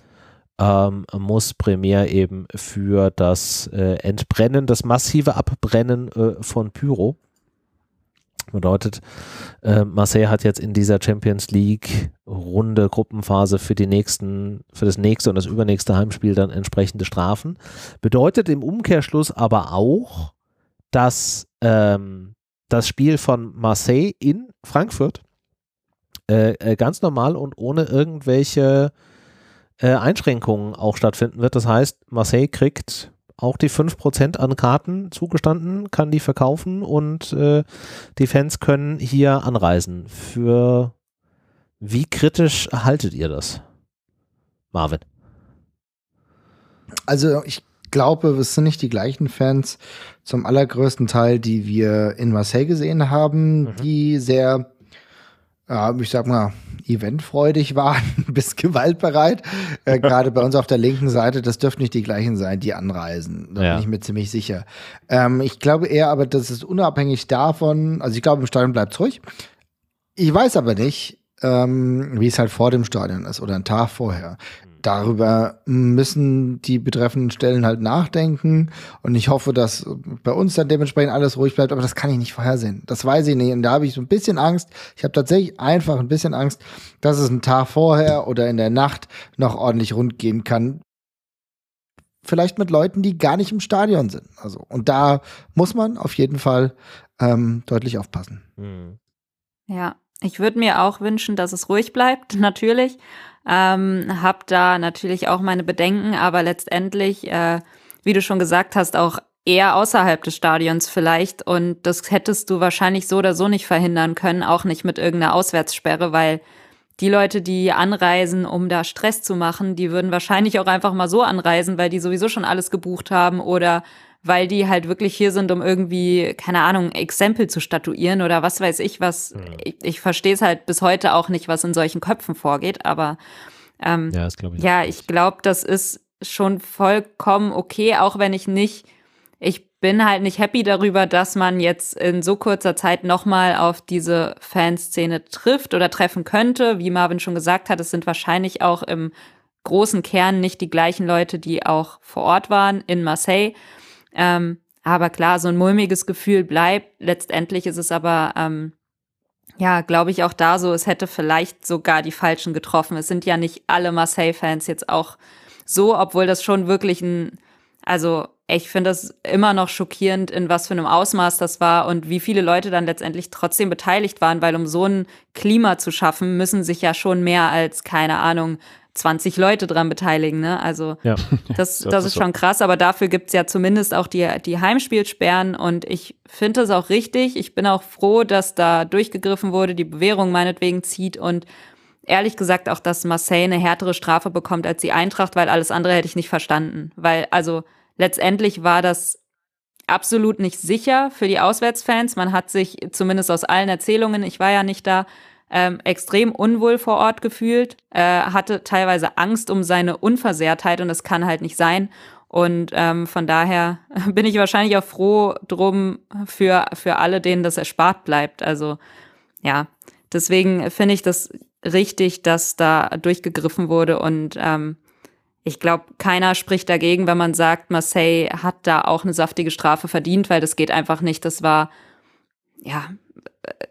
ähm, muss, primär eben für das äh, Entbrennen, das massive Abbrennen äh, von Pyro. Bedeutet, äh, Marseille hat jetzt in dieser Champions League Runde Gruppenphase für die nächsten, für das nächste und das übernächste Heimspiel dann entsprechende Strafen. Bedeutet im Umkehrschluss aber auch, dass ähm, das Spiel von Marseille in Frankfurt äh, äh, ganz normal und ohne irgendwelche äh, Einschränkungen auch stattfinden wird. Das heißt, Marseille kriegt auch die 5% an Karten zugestanden, kann die verkaufen und äh, die Fans können hier anreisen. Für wie kritisch haltet ihr das, Marvin? Also ich glaube, es sind nicht die gleichen Fans zum allergrößten Teil, die wir in Marseille gesehen haben, mhm. die sehr, ja, ich sag mal, eventfreudig waren, bis gewaltbereit. Äh, Gerade bei uns auf der linken Seite, das dürften nicht die gleichen sein, die anreisen. Da ja. bin ich mir ziemlich sicher. Ähm, ich glaube eher aber, dass es unabhängig davon, also ich glaube, im Stadion bleibt es ruhig. Ich weiß aber nicht, ähm, wie es halt vor dem Stadion ist oder einen Tag vorher darüber müssen die betreffenden Stellen halt nachdenken. Und ich hoffe, dass bei uns dann dementsprechend alles ruhig bleibt. Aber das kann ich nicht vorhersehen. Das weiß ich nicht. Und da habe ich so ein bisschen Angst. Ich habe tatsächlich einfach ein bisschen Angst, dass es einen Tag vorher oder in der Nacht noch ordentlich rund gehen kann. Vielleicht mit Leuten, die gar nicht im Stadion sind. Also, und da muss man auf jeden Fall ähm, deutlich aufpassen. Hm. Ja, ich würde mir auch wünschen, dass es ruhig bleibt, natürlich. Ähm, hab da natürlich auch meine Bedenken, aber letztendlich, äh, wie du schon gesagt hast, auch eher außerhalb des Stadions vielleicht. Und das hättest du wahrscheinlich so oder so nicht verhindern können, auch nicht mit irgendeiner Auswärtssperre, weil die Leute, die anreisen, um da Stress zu machen, die würden wahrscheinlich auch einfach mal so anreisen, weil die sowieso schon alles gebucht haben oder weil die halt wirklich hier sind, um irgendwie, keine Ahnung, Exempel zu statuieren oder was weiß ich was. Mhm. Ich, ich verstehe es halt bis heute auch nicht, was in solchen Köpfen vorgeht, aber ähm, ja, ich, ja, ich glaube, das ist schon vollkommen okay, auch wenn ich nicht, ich bin halt nicht happy darüber, dass man jetzt in so kurzer Zeit nochmal auf diese Fanszene trifft oder treffen könnte. Wie Marvin schon gesagt hat, es sind wahrscheinlich auch im großen Kern nicht die gleichen Leute, die auch vor Ort waren in Marseille. Ähm, aber klar, so ein mulmiges Gefühl bleibt. Letztendlich ist es aber, ähm, ja, glaube ich auch da so, es hätte vielleicht sogar die Falschen getroffen. Es sind ja nicht alle Marseille-Fans jetzt auch so, obwohl das schon wirklich ein, also ich finde das immer noch schockierend, in was für einem Ausmaß das war und wie viele Leute dann letztendlich trotzdem beteiligt waren, weil um so ein Klima zu schaffen, müssen sich ja schon mehr als, keine Ahnung, 20 Leute dran beteiligen. Ne? Also ja. das, das, das, ist schon krass, aber dafür gibt's ja zumindest auch die, die Heimspielsperren und ich finde das auch richtig. Ich bin auch froh, dass da durchgegriffen wurde, die Bewährung meinetwegen zieht und ehrlich gesagt auch, dass Marseille eine härtere Strafe bekommt als die Eintracht, weil alles andere hätte ich nicht verstanden. Weil also letztendlich war das absolut nicht sicher für die Auswärtsfans. Man hat sich zumindest aus allen Erzählungen, ich war ja nicht da, ähm, extrem unwohl vor Ort gefühlt, äh, hatte teilweise Angst um seine Unversehrtheit und das kann halt nicht sein. Und ähm, von daher bin ich wahrscheinlich auch froh drum für, für alle, denen das erspart bleibt. Also ja, deswegen finde ich das richtig, dass da durchgegriffen wurde und ähm, ich glaube, keiner spricht dagegen, wenn man sagt, Marseille hat da auch eine saftige Strafe verdient, weil das geht einfach nicht. Das war ja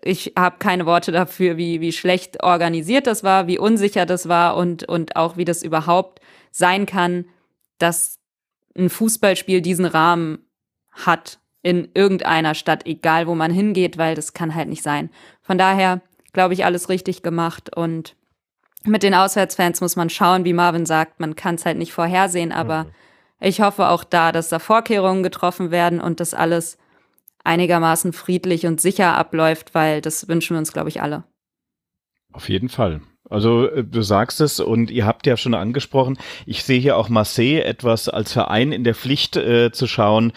ich habe keine Worte dafür, wie, wie schlecht organisiert das war, wie unsicher das war und, und auch wie das überhaupt sein kann, dass ein Fußballspiel diesen Rahmen hat in irgendeiner Stadt, egal wo man hingeht, weil das kann halt nicht sein. Von daher glaube ich, alles richtig gemacht und mit den Auswärtsfans muss man schauen, wie Marvin sagt, man kann es halt nicht vorhersehen, aber mhm. ich hoffe auch da, dass da Vorkehrungen getroffen werden und das alles einigermaßen friedlich und sicher abläuft, weil das wünschen wir uns, glaube ich, alle. Auf jeden Fall. Also äh, du sagst es und ihr habt ja schon angesprochen, ich sehe hier auch Marseille etwas als Verein in der Pflicht äh, zu schauen.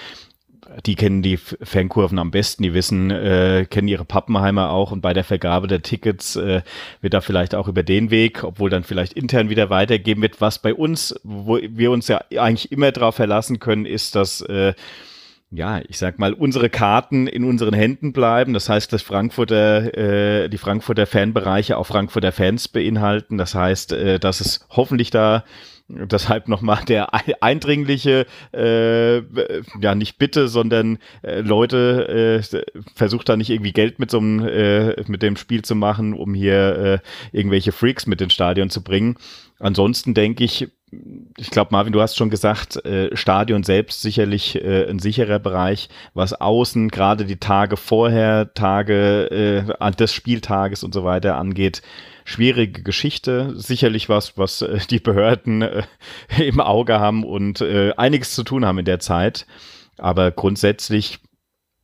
Die kennen die Fankurven am besten, die wissen, äh, kennen ihre Pappenheimer auch und bei der Vergabe der Tickets äh, wird da vielleicht auch über den Weg, obwohl dann vielleicht intern wieder weitergeben wird. Was bei uns, wo wir uns ja eigentlich immer darauf verlassen können, ist, dass äh, ja, ich sag mal, unsere Karten in unseren Händen bleiben. Das heißt, dass Frankfurter, äh, die Frankfurter Fanbereiche auch Frankfurter Fans beinhalten. Das heißt, äh, dass es hoffentlich da Deshalb nochmal der eindringliche, äh, ja nicht bitte, sondern äh, Leute, äh, versucht da nicht irgendwie Geld mit so einem, äh, mit dem Spiel zu machen, um hier äh, irgendwelche Freaks mit ins Stadion zu bringen. Ansonsten denke ich, ich glaube, Marvin, du hast schon gesagt, äh, Stadion selbst sicherlich äh, ein sicherer Bereich, was außen gerade die Tage vorher, Tage äh, des Spieltages und so weiter angeht. Schwierige Geschichte, sicherlich was, was äh, die Behörden äh, im Auge haben und äh, einiges zu tun haben in der Zeit. Aber grundsätzlich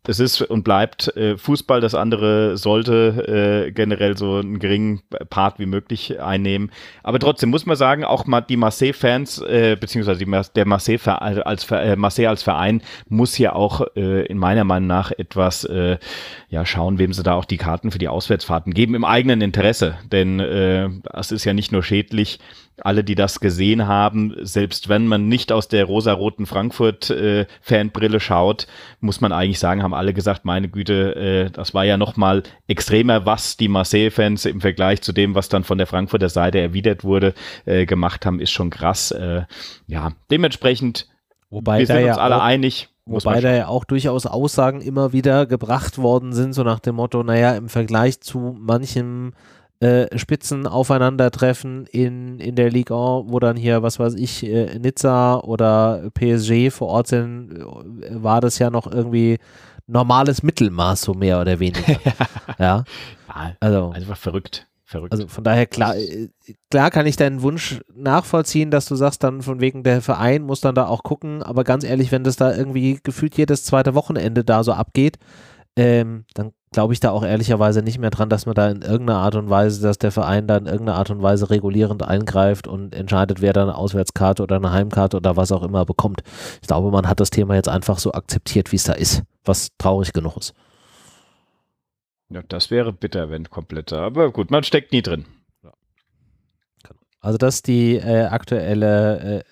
es ist und bleibt äh, Fußball, das andere sollte äh, generell so einen geringen Part wie möglich einnehmen. Aber trotzdem muss man sagen, auch mal die Marseille-Fans, äh, beziehungsweise die, der Marseille als, äh, Marseille als Verein muss hier auch äh, in meiner Meinung nach etwas äh, ja, schauen, wem sie da auch die Karten für die Auswärtsfahrten geben, im eigenen Interesse. Denn äh, es ist ja nicht nur schädlich, alle, die das gesehen haben, selbst wenn man nicht aus der rosaroten Frankfurt-Fanbrille äh, schaut, muss man eigentlich sagen, haben alle gesagt, meine Güte, äh, das war ja noch mal extremer, was die Marseille-Fans im Vergleich zu dem, was dann von der Frankfurter Seite erwidert wurde, äh, gemacht haben, ist schon krass. Äh, ja, dementsprechend, Wobei wir sind ja uns alle einig. Wobei da ja auch durchaus Aussagen immer wieder gebracht worden sind, so nach dem Motto, naja, im Vergleich zu manchem äh, Spitzen aufeinandertreffen in, in der Liga, wo dann hier, was weiß ich, äh, Nizza oder PSG vor Ort sind, äh, war das ja noch irgendwie normales Mittelmaß, so mehr oder weniger. ja. ja. Also einfach verrückt. Verrückt. Also von daher klar, äh, klar kann ich deinen Wunsch nachvollziehen, dass du sagst dann von wegen der Verein muss dann da auch gucken, aber ganz ehrlich, wenn das da irgendwie gefühlt jedes zweite Wochenende da so abgeht, ähm, dann glaube ich da auch ehrlicherweise nicht mehr dran, dass man da in irgendeiner Art und Weise, dass der Verein da in irgendeiner Art und Weise regulierend eingreift und entscheidet, wer da eine Auswärtskarte oder eine Heimkarte oder was auch immer bekommt. Ich glaube, man hat das Thema jetzt einfach so akzeptiert, wie es da ist, was traurig genug ist. Ja, das wäre bitter, wenn kompletter. Aber gut, man steckt nie drin. Also das ist die äh, aktuelle äh,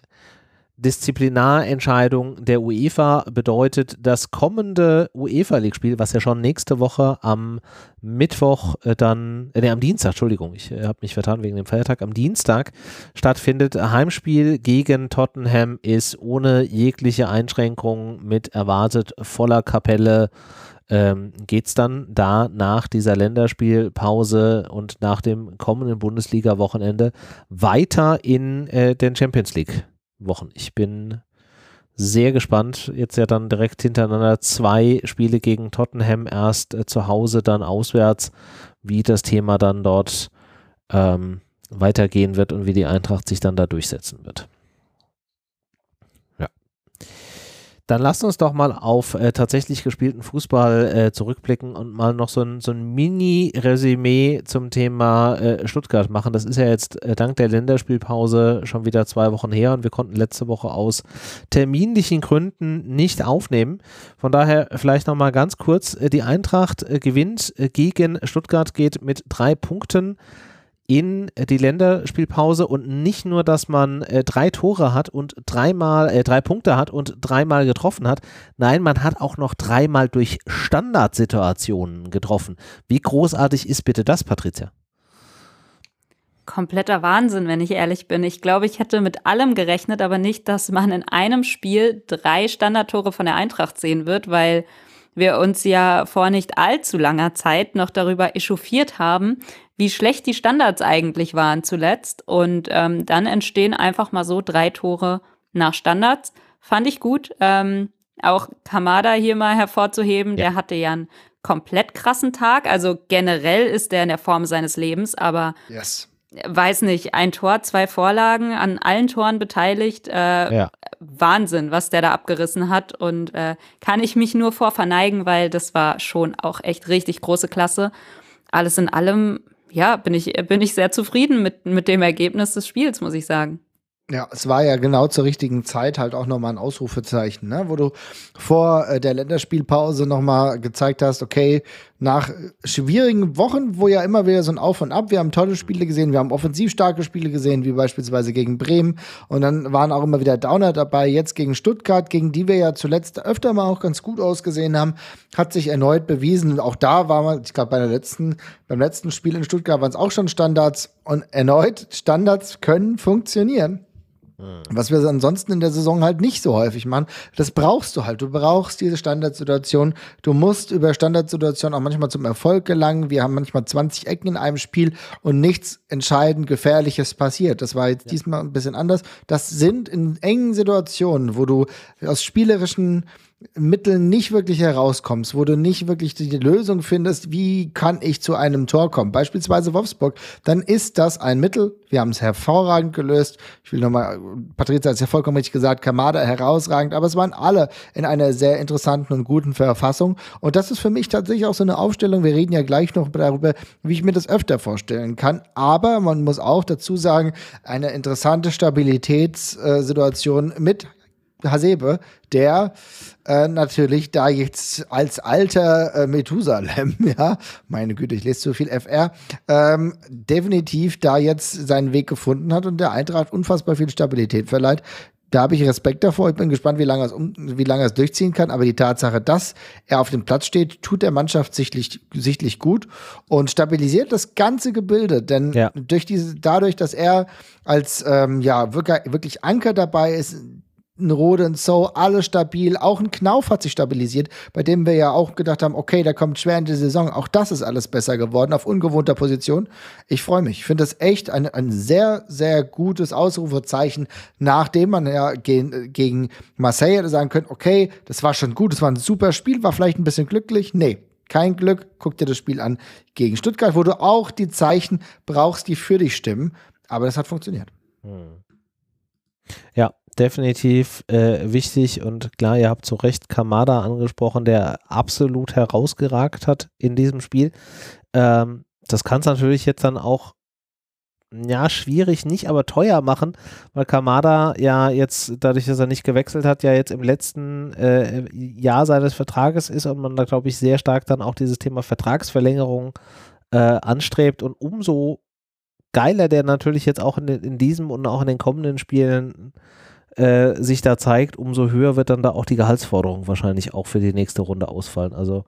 Disziplinarentscheidung der UEFA bedeutet, das kommende UEFA League-Spiel, was ja schon nächste Woche am Mittwoch äh, dann, äh, am Dienstag, Entschuldigung, ich äh, habe mich vertan wegen dem Feiertag, am Dienstag stattfindet. Heimspiel gegen Tottenham ist ohne jegliche Einschränkung mit erwartet voller Kapelle. Ähm, geht es dann da nach dieser Länderspielpause und nach dem kommenden Bundesliga-Wochenende weiter in äh, den Champions League Wochen. Ich bin sehr gespannt. Jetzt ja dann direkt hintereinander zwei Spiele gegen Tottenham, erst äh, zu Hause, dann auswärts, wie das Thema dann dort ähm, weitergehen wird und wie die Eintracht sich dann da durchsetzen wird. Dann lasst uns doch mal auf äh, tatsächlich gespielten Fußball äh, zurückblicken und mal noch so ein, so ein Mini-Resümee zum Thema äh, Stuttgart machen. Das ist ja jetzt äh, dank der Länderspielpause schon wieder zwei Wochen her und wir konnten letzte Woche aus terminlichen Gründen nicht aufnehmen. Von daher vielleicht nochmal ganz kurz. Äh, die Eintracht äh, gewinnt gegen Stuttgart, geht mit drei Punkten in die Länderspielpause und nicht nur, dass man äh, drei Tore hat und dreimal, äh, drei Punkte hat und dreimal getroffen hat, nein, man hat auch noch dreimal durch Standardsituationen getroffen. Wie großartig ist bitte das, Patricia? Kompletter Wahnsinn, wenn ich ehrlich bin. Ich glaube, ich hätte mit allem gerechnet, aber nicht, dass man in einem Spiel drei Standardtore von der Eintracht sehen wird, weil wir uns ja vor nicht allzu langer Zeit noch darüber echauffiert haben, wie schlecht die Standards eigentlich waren zuletzt. Und ähm, dann entstehen einfach mal so drei Tore nach Standards. Fand ich gut. Ähm, auch Kamada hier mal hervorzuheben, ja. der hatte ja einen komplett krassen Tag. Also generell ist der in der Form seines Lebens, aber yes. weiß nicht, ein Tor, zwei Vorlagen, an allen Toren beteiligt. Äh, ja. Wahnsinn, was der da abgerissen hat. Und äh, kann ich mich nur vor verneigen, weil das war schon auch echt richtig große Klasse. Alles in allem ja, bin ich, bin ich sehr zufrieden mit, mit dem Ergebnis des Spiels, muss ich sagen. Ja, es war ja genau zur richtigen Zeit halt auch nochmal ein Ausrufezeichen, ne? wo du vor äh, der Länderspielpause nochmal gezeigt hast, okay, nach schwierigen Wochen, wo ja immer wieder so ein Auf und Ab, wir haben tolle Spiele gesehen, wir haben offensiv starke Spiele gesehen, wie beispielsweise gegen Bremen. Und dann waren auch immer wieder Downer dabei, jetzt gegen Stuttgart, gegen die wir ja zuletzt öfter mal auch ganz gut ausgesehen haben, hat sich erneut bewiesen. Und auch da war man, ich glaube bei der letzten, beim letzten Spiel in Stuttgart waren es auch schon Standards. Und erneut Standards können funktionieren. Mhm. Was wir ansonsten in der Saison halt nicht so häufig machen. Das brauchst du halt. Du brauchst diese Standardsituation. Du musst über Standardsituationen auch manchmal zum Erfolg gelangen. Wir haben manchmal 20 Ecken in einem Spiel und nichts entscheidend Gefährliches passiert. Das war jetzt ja. diesmal ein bisschen anders. Das sind in engen Situationen, wo du aus spielerischen Mitteln nicht wirklich herauskommst, wo du nicht wirklich die Lösung findest, wie kann ich zu einem Tor kommen, beispielsweise Wolfsburg, dann ist das ein Mittel. Wir haben es hervorragend gelöst. Ich will nochmal, Patricia hat es ja vollkommen richtig gesagt, Kamada herausragend, aber es waren alle in einer sehr interessanten und guten Verfassung. Und das ist für mich tatsächlich auch so eine Aufstellung. Wir reden ja gleich noch darüber, wie ich mir das öfter vorstellen kann. Aber man muss auch dazu sagen, eine interessante Stabilitätssituation mit Hasebe, der äh, natürlich da jetzt als alter äh, Methusalem, ja, meine Güte, ich lese zu viel FR, ähm, definitiv da jetzt seinen Weg gefunden hat und der Eintracht unfassbar viel Stabilität verleiht. Da habe ich Respekt davor. Ich bin gespannt, wie lange, es um, wie lange es durchziehen kann. Aber die Tatsache, dass er auf dem Platz steht, tut der Mannschaft sichtlich, sichtlich gut und stabilisiert das ganze Gebilde. Denn ja. durch diese, dadurch, dass er als ähm, ja wirklich, wirklich Anker dabei ist, ein Rode, ein So, alles stabil. Auch ein Knauf hat sich stabilisiert, bei dem wir ja auch gedacht haben, okay, der kommt schwer in die Saison. Auch das ist alles besser geworden auf ungewohnter Position. Ich freue mich. Ich finde das echt ein, ein sehr, sehr gutes Ausrufezeichen, nachdem man ja gegen, gegen Marseille hätte sagen können, okay, das war schon gut, das war ein super Spiel, war vielleicht ein bisschen glücklich. Nee, kein Glück. Guck dir das Spiel an gegen Stuttgart, wo du auch die Zeichen brauchst, die für dich stimmen. Aber das hat funktioniert. Hm. Ja, definitiv äh, wichtig und klar, ihr habt zu Recht Kamada angesprochen, der absolut herausgeragt hat in diesem Spiel. Ähm, das kann es natürlich jetzt dann auch ja, schwierig, nicht aber teuer machen, weil Kamada ja jetzt, dadurch, dass er nicht gewechselt hat, ja jetzt im letzten äh, Jahr seines Vertrages ist und man da, glaube ich, sehr stark dann auch dieses Thema Vertragsverlängerung äh, anstrebt und umso geiler der natürlich jetzt auch in, in diesem und auch in den kommenden Spielen äh, sich da zeigt, umso höher wird dann da auch die Gehaltsforderung wahrscheinlich auch für die nächste Runde ausfallen. Also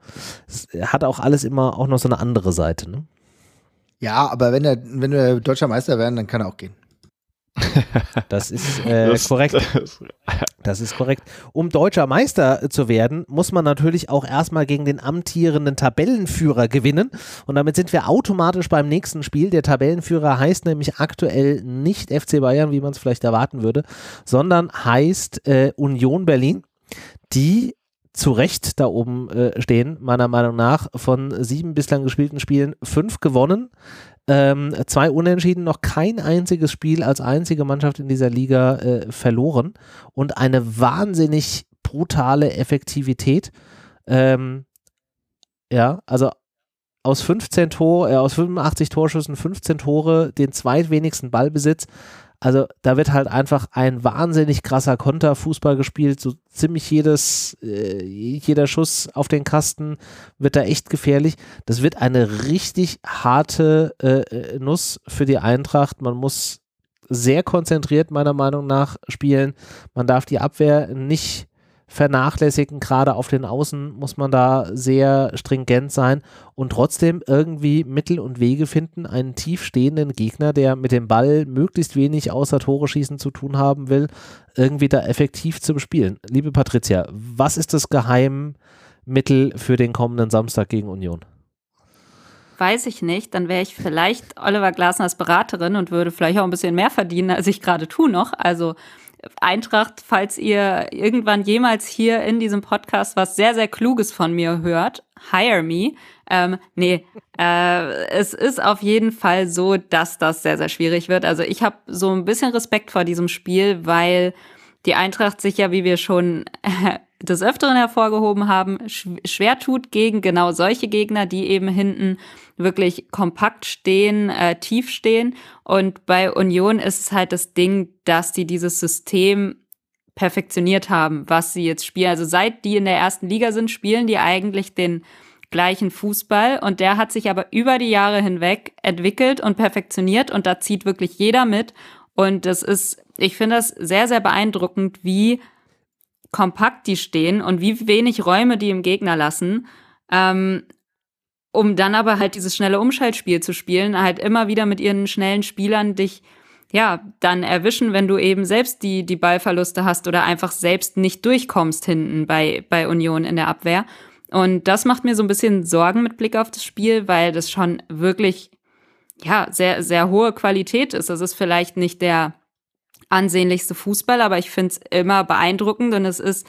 es hat auch alles immer auch noch so eine andere Seite. Ne? Ja, aber wenn er, wenn wir deutscher Meister werden, dann kann er auch gehen. Das ist äh, das, korrekt. Das, ist korrekt. Um deutscher Meister zu werden, muss man natürlich auch erstmal gegen den amtierenden Tabellenführer gewinnen. Und damit sind wir automatisch beim nächsten Spiel. Der Tabellenführer heißt nämlich aktuell nicht FC Bayern, wie man es vielleicht erwarten würde, sondern heißt äh, Union Berlin, die zu Recht da oben äh, stehen, meiner Meinung nach. Von sieben bislang gespielten Spielen fünf gewonnen, ähm, zwei Unentschieden, noch kein einziges Spiel als einzige Mannschaft in dieser Liga äh, verloren und eine wahnsinnig brutale Effektivität. Ähm, ja, also aus 15 Tor, äh, aus 85 Torschüssen 15 Tore, den zweitwenigsten Ballbesitz. Also da wird halt einfach ein wahnsinnig krasser Konterfußball gespielt. So ziemlich jedes, äh, jeder Schuss auf den Kasten wird da echt gefährlich. Das wird eine richtig harte äh, äh Nuss für die Eintracht. Man muss sehr konzentriert meiner Meinung nach spielen. Man darf die Abwehr nicht vernachlässigen. Gerade auf den Außen muss man da sehr stringent sein und trotzdem irgendwie Mittel und Wege finden, einen tiefstehenden Gegner, der mit dem Ball möglichst wenig außer Tore schießen zu tun haben will, irgendwie da effektiv zu bespielen. Liebe Patricia, was ist das Geheimmittel für den kommenden Samstag gegen Union? Weiß ich nicht. Dann wäre ich vielleicht Oliver Glasner als Beraterin und würde vielleicht auch ein bisschen mehr verdienen, als ich gerade tue noch. Also Eintracht, falls ihr irgendwann jemals hier in diesem Podcast was sehr, sehr Kluges von mir hört, hire me. Ähm, nee, äh, es ist auf jeden Fall so, dass das sehr, sehr schwierig wird. Also ich habe so ein bisschen Respekt vor diesem Spiel, weil die Eintracht sich ja, wie wir schon äh, des Öfteren hervorgehoben haben, schwer tut gegen genau solche Gegner, die eben hinten wirklich kompakt stehen, äh, tief stehen. Und bei Union ist es halt das Ding, dass die dieses System perfektioniert haben, was sie jetzt spielen. Also seit die in der ersten Liga sind, spielen die eigentlich den gleichen Fußball und der hat sich aber über die Jahre hinweg entwickelt und perfektioniert und da zieht wirklich jeder mit und das ist, ich finde das sehr, sehr beeindruckend, wie kompakt die stehen und wie wenig Räume die im Gegner lassen. Ähm, um dann aber halt dieses schnelle Umschaltspiel zu spielen, halt immer wieder mit ihren schnellen Spielern dich ja, dann erwischen, wenn du eben selbst die, die Ballverluste hast oder einfach selbst nicht durchkommst hinten bei, bei Union in der Abwehr. Und das macht mir so ein bisschen Sorgen mit Blick auf das Spiel, weil das schon wirklich, ja, sehr, sehr hohe Qualität ist. Das ist vielleicht nicht der ansehnlichste Fußball, aber ich finde es immer beeindruckend und es ist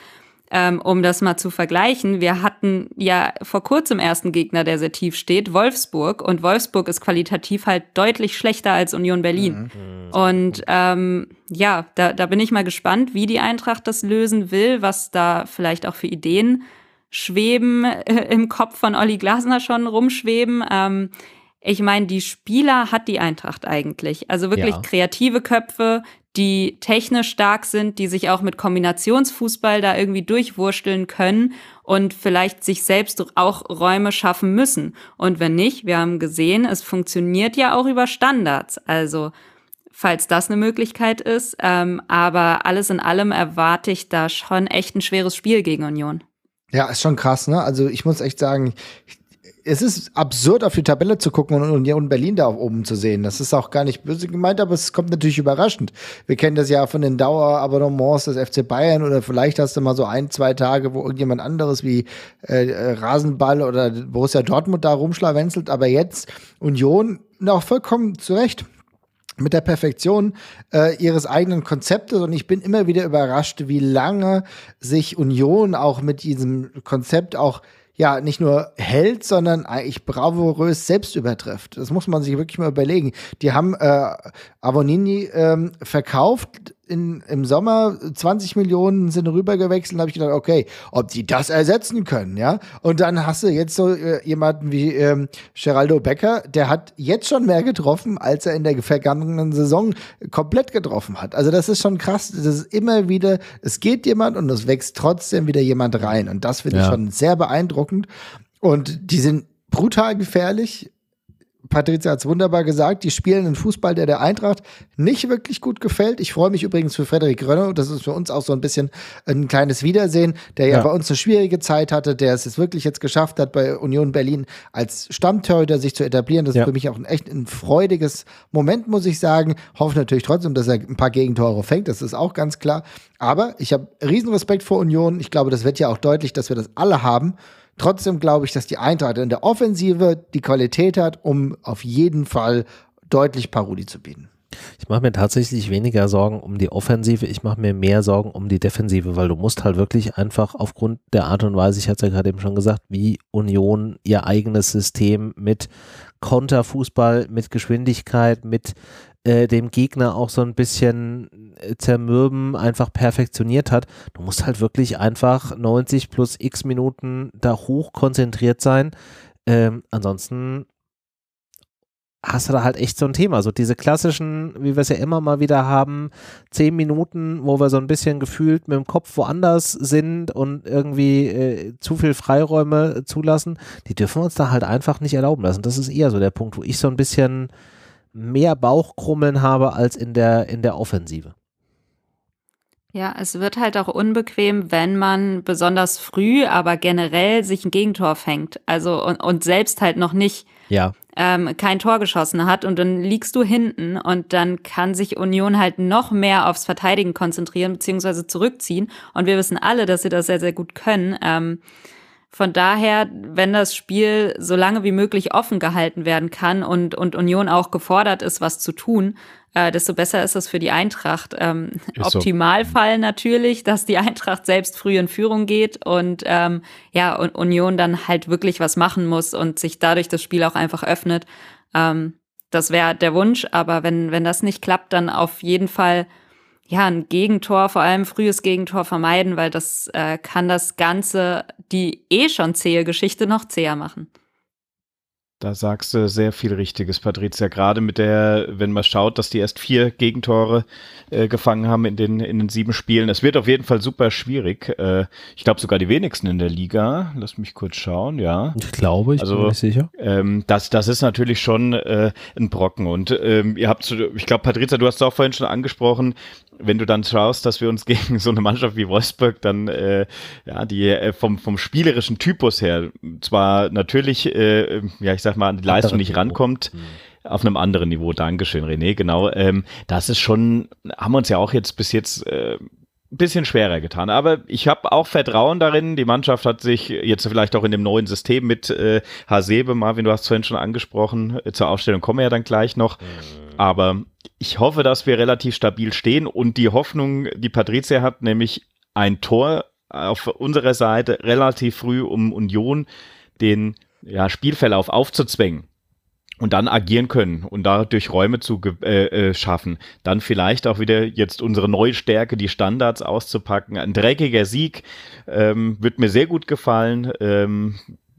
ähm, um das mal zu vergleichen, wir hatten ja vor kurzem ersten Gegner, der sehr tief steht, Wolfsburg. Und Wolfsburg ist qualitativ halt deutlich schlechter als Union Berlin. Mhm. Und ähm, ja, da, da bin ich mal gespannt, wie die Eintracht das lösen will, was da vielleicht auch für Ideen schweben äh, im Kopf von Olli Glasner schon rumschweben. Ähm, ich meine, die Spieler hat die Eintracht eigentlich. Also wirklich ja. kreative Köpfe, die technisch stark sind, die sich auch mit Kombinationsfußball da irgendwie durchwursteln können und vielleicht sich selbst auch Räume schaffen müssen. Und wenn nicht, wir haben gesehen, es funktioniert ja auch über Standards. Also falls das eine Möglichkeit ist. Ähm, aber alles in allem erwarte ich da schon echt ein schweres Spiel gegen Union. Ja, ist schon krass, ne? Also ich muss echt sagen, ich es ist absurd, auf die Tabelle zu gucken und Union Berlin da oben zu sehen. Das ist auch gar nicht böse gemeint, aber es kommt natürlich überraschend. Wir kennen das ja von den Dauerabonnements des FC Bayern oder vielleicht hast du mal so ein, zwei Tage, wo irgendjemand anderes wie äh, Rasenball oder Borussia Dortmund da rumschlawenzelt, aber jetzt Union auch vollkommen zurecht mit der Perfektion äh, ihres eigenen Konzeptes und ich bin immer wieder überrascht, wie lange sich Union auch mit diesem Konzept auch ja nicht nur hält, sondern eigentlich bravourös selbst übertrifft. Das muss man sich wirklich mal überlegen. Die haben äh, Avonini ähm, verkauft in, im Sommer 20 Millionen sind rübergewechselt, habe ich gedacht, okay, ob die das ersetzen können, ja. Und dann hast du jetzt so äh, jemanden wie ähm, Geraldo Becker, der hat jetzt schon mehr getroffen, als er in der vergangenen Saison komplett getroffen hat. Also das ist schon krass. Das ist immer wieder, es geht jemand und es wächst trotzdem wieder jemand rein. Und das finde ja. ich schon sehr beeindruckend. Und die sind brutal gefährlich Patricia hat es wunderbar gesagt, die spielen einen Fußball, der der Eintracht nicht wirklich gut gefällt. Ich freue mich übrigens für Frederik Rönner, das ist für uns auch so ein bisschen ein kleines Wiedersehen, der ja, ja bei uns eine schwierige Zeit hatte, der es wirklich jetzt geschafft hat, bei Union Berlin als Stammtorhüter sich zu etablieren. Das ja. ist für mich auch ein echt ein freudiges Moment, muss ich sagen. Hoffe natürlich trotzdem, dass er ein paar Gegentore fängt, das ist auch ganz klar. Aber ich habe riesen Respekt vor Union. Ich glaube, das wird ja auch deutlich, dass wir das alle haben. Trotzdem glaube ich, dass die Eintracht in der Offensive die Qualität hat, um auf jeden Fall deutlich Paroli zu bieten. Ich mache mir tatsächlich weniger Sorgen um die Offensive, ich mache mir mehr Sorgen um die Defensive, weil du musst halt wirklich einfach aufgrund der Art und Weise, ich hatte es ja gerade eben schon gesagt, wie Union ihr eigenes System mit Konterfußball, mit Geschwindigkeit, mit äh, dem Gegner auch so ein bisschen äh, zermürben, einfach perfektioniert hat. Du musst halt wirklich einfach 90 plus x Minuten da hoch konzentriert sein. Ähm, ansonsten hast du da halt echt so ein Thema. So diese klassischen, wie wir es ja immer mal wieder haben, zehn Minuten, wo wir so ein bisschen gefühlt mit dem Kopf woanders sind und irgendwie äh, zu viel Freiräume zulassen, die dürfen wir uns da halt einfach nicht erlauben lassen. Das ist eher so der Punkt, wo ich so ein bisschen mehr Bauchkrummeln habe als in der, in der Offensive. Ja, es wird halt auch unbequem, wenn man besonders früh, aber generell sich ein Gegentor fängt. Also und, und selbst halt noch nicht ja. ähm, kein Tor geschossen hat und dann liegst du hinten und dann kann sich Union halt noch mehr aufs Verteidigen konzentrieren beziehungsweise zurückziehen. Und wir wissen alle, dass sie das sehr, sehr gut können. Ähm, von daher, wenn das Spiel so lange wie möglich offen gehalten werden kann und, und Union auch gefordert ist, was zu tun, äh, desto besser ist es für die Eintracht. Ähm, Optimalfall so. natürlich, dass die Eintracht selbst früh in Führung geht und ähm, ja, und Union dann halt wirklich was machen muss und sich dadurch das Spiel auch einfach öffnet. Ähm, das wäre der Wunsch, aber wenn, wenn das nicht klappt, dann auf jeden Fall ja, ein Gegentor, vor allem frühes Gegentor vermeiden, weil das äh, kann das Ganze, die eh schon zähe Geschichte, noch zäher machen. Da sagst du sehr viel Richtiges, Patricia. Gerade mit der, wenn man schaut, dass die erst vier Gegentore äh, gefangen haben in den, in den sieben Spielen. Es wird auf jeden Fall super schwierig. Äh, ich glaube sogar die wenigsten in der Liga. Lass mich kurz schauen, ja. Ich glaube, ich also, bin mir sicher. Ähm, das, das ist natürlich schon äh, ein Brocken. Und ähm, ihr habt, ich glaube, Patricia, du hast es auch vorhin schon angesprochen, wenn du dann schaust, dass wir uns gegen so eine Mannschaft wie Wolfsburg dann, äh, ja, die äh, vom, vom spielerischen Typus her zwar natürlich, äh, ja, ich sag mal, an die Leistung nicht rankommt, mhm. auf einem anderen Niveau. Dankeschön, René. Genau, ähm, das ist schon, haben wir uns ja auch jetzt bis jetzt äh, ein bisschen schwerer getan. Aber ich habe auch Vertrauen darin. Die Mannschaft hat sich jetzt vielleicht auch in dem neuen System mit äh, Hasebe, Marvin, du hast vorhin schon angesprochen, äh, zur Aufstellung kommen wir ja dann gleich noch. Mhm. Aber ich hoffe, dass wir relativ stabil stehen und die Hoffnung, die Patricia hat, nämlich ein Tor auf unserer Seite relativ früh, um Union den ja, Spielverlauf aufzuzwängen und dann agieren können und dadurch Räume zu äh, äh, schaffen. Dann vielleicht auch wieder jetzt unsere neue Stärke, die Standards auszupacken. Ein dreckiger Sieg ähm, wird mir sehr gut gefallen. Ähm,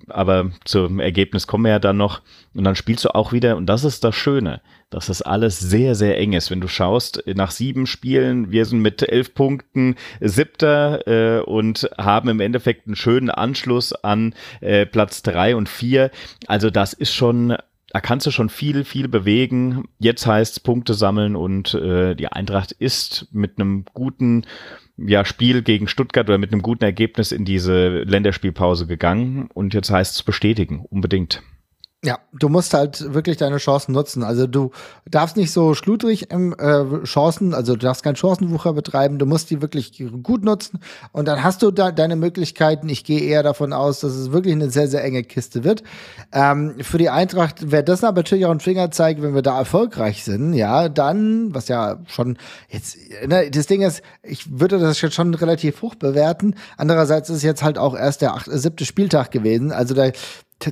aber zum Ergebnis kommen wir ja dann noch. Und dann spielst du auch wieder, und das ist das Schöne, dass das alles sehr, sehr eng ist. Wenn du schaust, nach sieben Spielen, wir sind mit elf Punkten siebter äh, und haben im Endeffekt einen schönen Anschluss an äh, Platz drei und vier. Also das ist schon da kannst du schon viel, viel bewegen. Jetzt heißt es Punkte sammeln und äh, die Eintracht ist mit einem guten ja, Spiel gegen Stuttgart oder mit einem guten Ergebnis in diese Länderspielpause gegangen und jetzt heißt es bestätigen, unbedingt. Ja, du musst halt wirklich deine Chancen nutzen. Also du darfst nicht so schludrig im äh, Chancen, also du darfst keinen Chancenwucher betreiben, du musst die wirklich gut nutzen und dann hast du da deine Möglichkeiten. Ich gehe eher davon aus, dass es wirklich eine sehr, sehr enge Kiste wird. Ähm, für die Eintracht wäre das aber natürlich auch ein Fingerzeig, wenn wir da erfolgreich sind, ja, dann, was ja schon jetzt, ne, das Ding ist, ich würde das jetzt schon relativ hoch bewerten. Andererseits ist jetzt halt auch erst der acht, siebte Spieltag gewesen, also da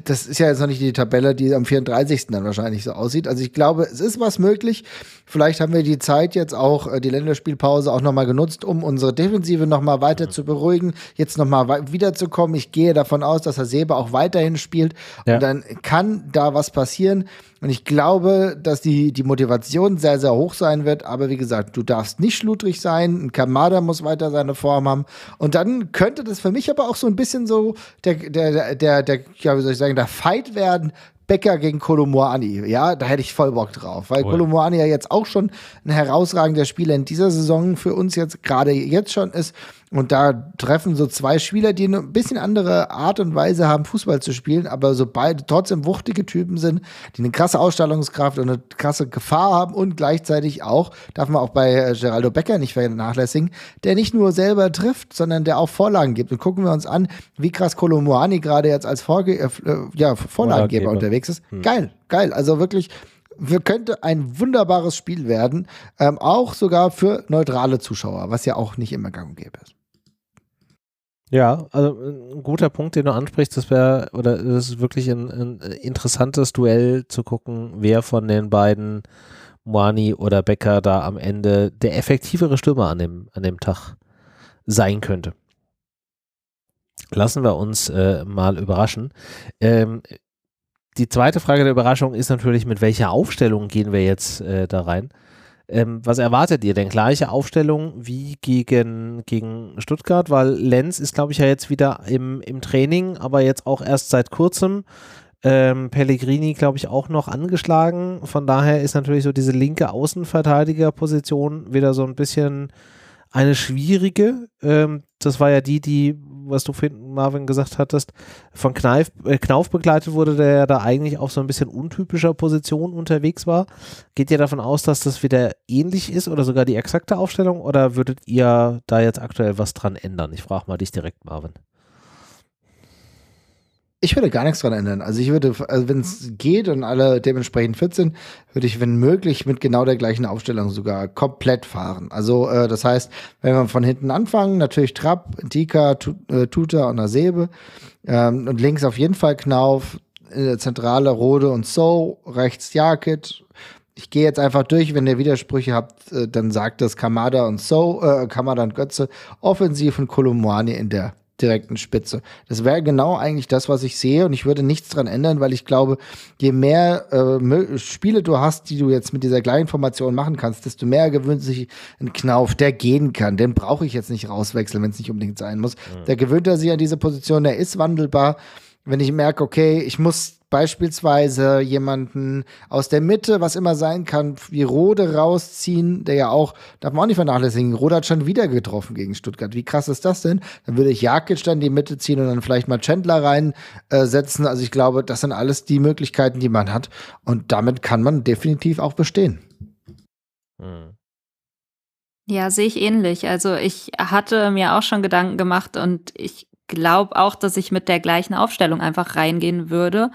das ist ja jetzt noch nicht die Tabelle, die am 34. dann wahrscheinlich so aussieht. Also ich glaube, es ist was möglich. Vielleicht haben wir die Zeit jetzt auch, äh, die Länderspielpause auch nochmal genutzt, um unsere Defensive nochmal weiter mhm. zu beruhigen, jetzt nochmal wiederzukommen. Ich gehe davon aus, dass Herr Sebe auch weiterhin spielt. Ja. Und dann kann da was passieren. Und ich glaube, dass die, die Motivation sehr, sehr hoch sein wird. Aber wie gesagt, du darfst nicht schludrig sein. Ein Kamada muss weiter seine Form haben. Und dann könnte das für mich aber auch so ein bisschen so der, der, der, der, ja, wie soll ich sagen, der Fight werden. Becker gegen Kolomoani. Ja, da hätte ich voll Bock drauf, weil oh. Kolomoani ja jetzt auch schon ein herausragender Spieler in dieser Saison für uns jetzt gerade jetzt schon ist. Und da treffen so zwei Spieler, die eine bisschen andere Art und Weise haben, Fußball zu spielen, aber so beide trotzdem wuchtige Typen sind, die eine krasse Ausstrahlungskraft und eine krasse Gefahr haben und gleichzeitig auch, darf man auch bei äh, Geraldo Becker nicht vernachlässigen, der nicht nur selber trifft, sondern der auch Vorlagen gibt. Und gucken wir uns an, wie krass Kolomoani gerade jetzt als Vorge äh, ja, Vorlagengeber unterwegs ist. Hm. Geil, geil. Also wirklich wir könnte ein wunderbares Spiel werden, ähm, auch sogar für neutrale Zuschauer, was ja auch nicht immer gang und gäbe ist. Ja, also ein guter Punkt, den du ansprichst, das wäre, oder das ist wirklich ein, ein, interessantes Duell zu gucken, wer von den beiden, Moani oder Becker, da am Ende der effektivere Stürmer an dem, an dem Tag sein könnte. Lassen wir uns äh, mal überraschen. Ähm, die zweite Frage der Überraschung ist natürlich, mit welcher Aufstellung gehen wir jetzt äh, da rein? Ähm, was erwartet ihr denn? Gleiche Aufstellung wie gegen, gegen Stuttgart, weil Lenz ist, glaube ich, ja jetzt wieder im, im Training, aber jetzt auch erst seit kurzem. Ähm, Pellegrini, glaube ich, auch noch angeschlagen. Von daher ist natürlich so diese linke Außenverteidigerposition wieder so ein bisschen eine schwierige. Ähm, das war ja die, die was du Marvin gesagt hattest, von Kneif, äh, Knauf begleitet wurde, der ja da eigentlich auf so ein bisschen untypischer Position unterwegs war. Geht ihr davon aus, dass das wieder ähnlich ist oder sogar die exakte Aufstellung oder würdet ihr da jetzt aktuell was dran ändern? Ich frage mal dich direkt, Marvin. Ich würde gar nichts dran ändern. Also ich würde, also wenn es geht und alle dementsprechend fit sind, würde ich, wenn möglich, mit genau der gleichen Aufstellung sogar komplett fahren. Also äh, das heißt, wenn wir von hinten anfangen, natürlich Trapp, Tika, äh, Tuta und Asebe ähm, und links auf jeden Fall Knauf, in der Zentrale Rode und So, rechts Jacket. Ich gehe jetzt einfach durch, wenn ihr Widersprüche habt, äh, dann sagt das Kamada und So, äh, Kamada und Götze, offensiv und Kolumwani in der direkten Spitze. Das wäre genau eigentlich das, was ich sehe und ich würde nichts dran ändern, weil ich glaube, je mehr äh, Spiele du hast, die du jetzt mit dieser gleichen Formation machen kannst, desto mehr gewöhnt sich ein Knauf, der gehen kann. Den brauche ich jetzt nicht rauswechseln, wenn es nicht unbedingt sein muss. Mhm. Da gewöhnt er sich an diese Position, der ist wandelbar. wenn ich merke, okay, ich muss beispielsweise jemanden aus der Mitte, was immer sein kann, wie Rode rausziehen, der ja auch, darf man auch nicht vernachlässigen, Rode hat schon wieder getroffen gegen Stuttgart. Wie krass ist das denn? Dann würde ich Jakic dann in die Mitte ziehen und dann vielleicht mal Chandler reinsetzen. Äh, also ich glaube, das sind alles die Möglichkeiten, die man hat. Und damit kann man definitiv auch bestehen. Hm. Ja, sehe ich ähnlich. Also ich hatte mir auch schon Gedanken gemacht und ich glaube auch, dass ich mit der gleichen Aufstellung einfach reingehen würde.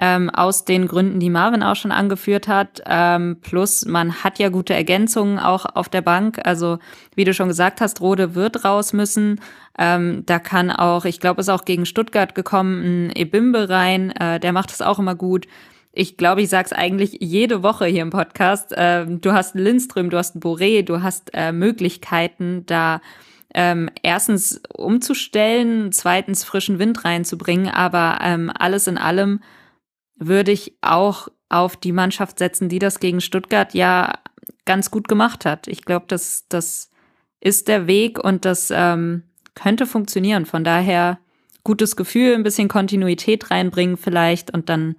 Ähm, aus den Gründen, die Marvin auch schon angeführt hat. Ähm, plus, man hat ja gute Ergänzungen auch auf der Bank. Also, wie du schon gesagt hast, Rode wird raus müssen. Ähm, da kann auch, ich glaube, ist auch gegen Stuttgart gekommen, ein Ebimbe rein. Äh, der macht es auch immer gut. Ich glaube, ich sage es eigentlich jede Woche hier im Podcast. Ähm, du hast Lindström, du hast Boré, du hast äh, Möglichkeiten, da ähm, erstens umzustellen, zweitens frischen Wind reinzubringen, aber ähm, alles in allem würde ich auch auf die Mannschaft setzen, die das gegen Stuttgart ja ganz gut gemacht hat. Ich glaube, das, das ist der Weg und das ähm, könnte funktionieren. Von daher gutes Gefühl, ein bisschen Kontinuität reinbringen vielleicht und dann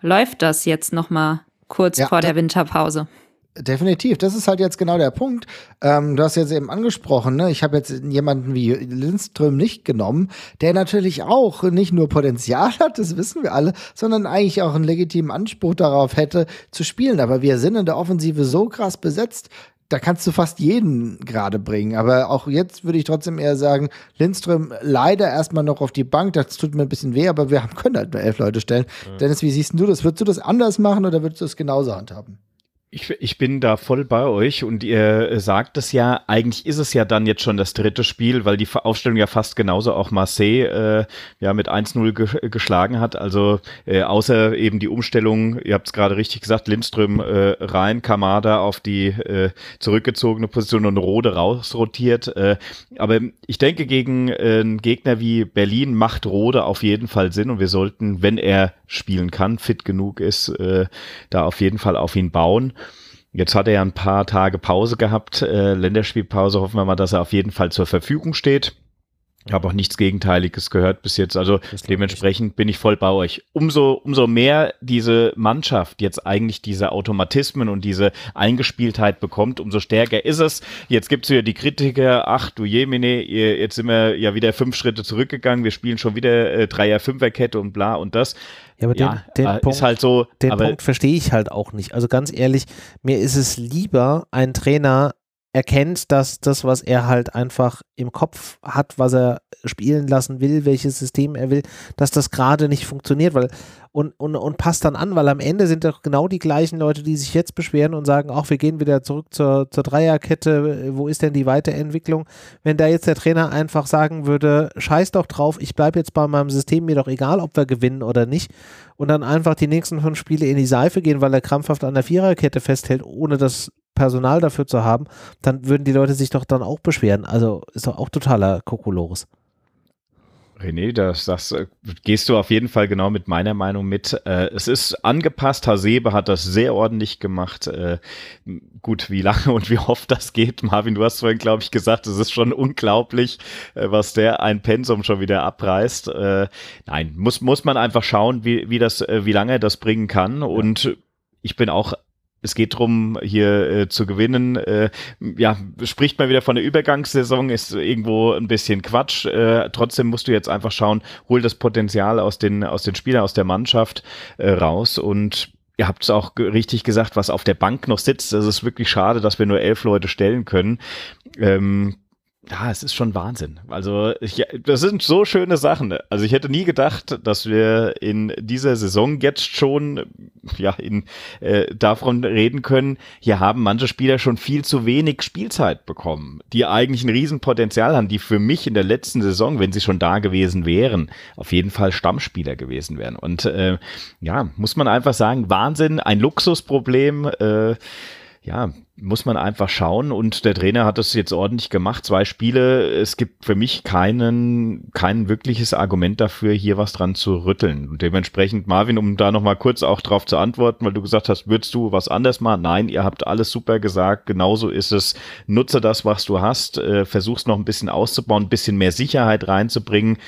läuft das jetzt noch mal kurz ja, vor der Winterpause. Definitiv, das ist halt jetzt genau der Punkt. Ähm, du hast jetzt eben angesprochen, ne? ich habe jetzt jemanden wie Lindström nicht genommen, der natürlich auch nicht nur Potenzial hat, das wissen wir alle, sondern eigentlich auch einen legitimen Anspruch darauf hätte zu spielen. Aber wir sind in der Offensive so krass besetzt, da kannst du fast jeden gerade bringen. Aber auch jetzt würde ich trotzdem eher sagen, Lindström leider erstmal noch auf die Bank. Das tut mir ein bisschen weh, aber wir können halt nur elf Leute stellen. Mhm. Dennis, wie siehst du das? Würdest du das anders machen oder würdest du es genauso handhaben? Ich, ich bin da voll bei euch und ihr sagt es ja, eigentlich ist es ja dann jetzt schon das dritte Spiel, weil die Aufstellung ja fast genauso auch Marseille äh, ja mit 1-0 ge geschlagen hat. Also äh, außer eben die Umstellung, ihr habt es gerade richtig gesagt, Lindström äh, rein, Kamada auf die äh, zurückgezogene Position und Rode rausrotiert. Äh, aber ich denke, gegen äh, einen Gegner wie Berlin macht Rode auf jeden Fall Sinn und wir sollten, wenn er spielen kann, fit genug ist, äh, da auf jeden Fall auf ihn bauen. Jetzt hat er ja ein paar Tage Pause gehabt, äh, Länderspielpause. Hoffen wir mal, dass er auf jeden Fall zur Verfügung steht. Ich habe auch nichts Gegenteiliges gehört bis jetzt. Also dementsprechend bin ich voll bei euch. Umso, umso mehr diese Mannschaft jetzt eigentlich diese Automatismen und diese Eingespieltheit bekommt, umso stärker ist es. Jetzt gibt's wieder die Kritiker, ach du Jemine, jetzt sind wir ja wieder fünf Schritte zurückgegangen, wir spielen schon wieder äh, Dreier-Fünfer-Kette und bla und das. Ja, aber ja, den, den Punkt, halt so, den Punkt verstehe ich halt auch nicht. Also ganz ehrlich, mir ist es lieber, ein Trainer erkennt, dass das, was er halt einfach im Kopf hat, was er spielen lassen will, welches System er will, dass das gerade nicht funktioniert, weil und, und, und passt dann an, weil am Ende sind doch genau die gleichen Leute, die sich jetzt beschweren und sagen, ach, wir gehen wieder zurück zur, zur Dreierkette, wo ist denn die Weiterentwicklung? Wenn da jetzt der Trainer einfach sagen würde, scheiß doch drauf, ich bleibe jetzt bei meinem System, mir doch egal, ob wir gewinnen oder nicht und dann einfach die nächsten fünf Spiele in die Seife gehen, weil er krampfhaft an der Viererkette festhält, ohne das Personal dafür zu haben, dann würden die Leute sich doch dann auch beschweren. Also ist doch auch totaler Kokolores. René, das, das äh, gehst du auf jeden Fall genau mit meiner Meinung mit. Äh, es ist angepasst. Hasebe hat das sehr ordentlich gemacht. Äh, gut, wie lange und wie oft das geht, Marvin, du hast vorhin, glaube ich, gesagt, es ist schon unglaublich, äh, was der ein Pensum schon wieder abreißt. Äh, nein, muss, muss man einfach schauen, wie, wie, das, äh, wie lange er das bringen kann. Und ich bin auch es geht darum, hier äh, zu gewinnen. Äh, ja, spricht mal wieder von der Übergangssaison, ist irgendwo ein bisschen Quatsch. Äh, trotzdem musst du jetzt einfach schauen, hol das Potenzial aus den, aus den Spielern, aus der Mannschaft äh, raus und Ihr habt es auch richtig gesagt, was auf der Bank noch sitzt. Es ist wirklich schade, dass wir nur elf Leute stellen können. Ähm, ja, es ist schon Wahnsinn. Also, ich, das sind so schöne Sachen. Also, ich hätte nie gedacht, dass wir in dieser Saison jetzt schon, ja, in, äh, davon reden können. Hier haben manche Spieler schon viel zu wenig Spielzeit bekommen, die eigentlich ein Riesenpotenzial haben, die für mich in der letzten Saison, wenn sie schon da gewesen wären, auf jeden Fall Stammspieler gewesen wären. Und, äh, ja, muss man einfach sagen, Wahnsinn, ein Luxusproblem, äh, ja, muss man einfach schauen und der Trainer hat das jetzt ordentlich gemacht. Zwei Spiele. Es gibt für mich keinen, kein wirkliches Argument dafür, hier was dran zu rütteln. Und dementsprechend, Marvin, um da nochmal kurz auch drauf zu antworten, weil du gesagt hast, würdest du was anders machen? Nein, ihr habt alles super gesagt. Genauso ist es. Nutze das, was du hast. Äh, versuch's noch ein bisschen auszubauen, ein bisschen mehr Sicherheit reinzubringen.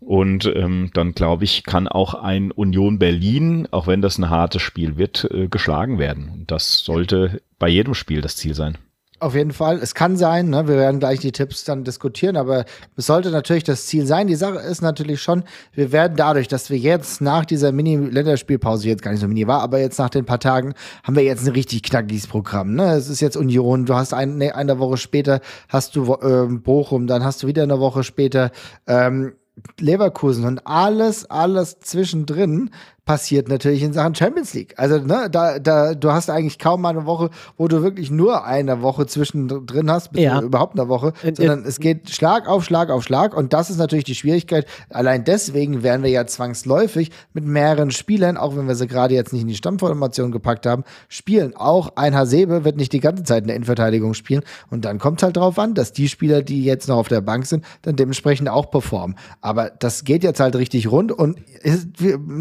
Und ähm, dann glaube ich, kann auch ein Union Berlin, auch wenn das ein hartes Spiel wird, äh, geschlagen werden. Und das sollte bei jedem Spiel das Ziel sein. Auf jeden Fall. Es kann sein, ne? wir werden gleich die Tipps dann diskutieren, aber es sollte natürlich das Ziel sein. Die Sache ist natürlich schon, wir werden dadurch, dass wir jetzt nach dieser Mini-Länderspielpause, jetzt gar nicht so mini war, aber jetzt nach den paar Tagen, haben wir jetzt ein richtig knackiges Programm. Ne? Es ist jetzt Union, du hast ein, ne, eine Woche später hast du äh, Bochum, dann hast du wieder eine Woche später ähm, Leverkusen und alles, alles zwischendrin passiert natürlich in Sachen Champions League. Also, ne, da, da, du hast eigentlich kaum mal eine Woche, wo du wirklich nur eine Woche zwischendrin hast, bis ja. überhaupt eine Woche, sondern es geht Schlag auf Schlag auf Schlag und das ist natürlich die Schwierigkeit. Allein deswegen werden wir ja zwangsläufig mit mehreren Spielern, auch wenn wir sie gerade jetzt nicht in die Stammformation gepackt haben, spielen. Auch ein Hasebe wird nicht die ganze Zeit in der Innenverteidigung spielen und dann kommt es halt drauf an, dass die Spieler, die jetzt noch auf der Bank sind, dann dementsprechend auch performen. Aber das geht jetzt halt richtig rund und ist,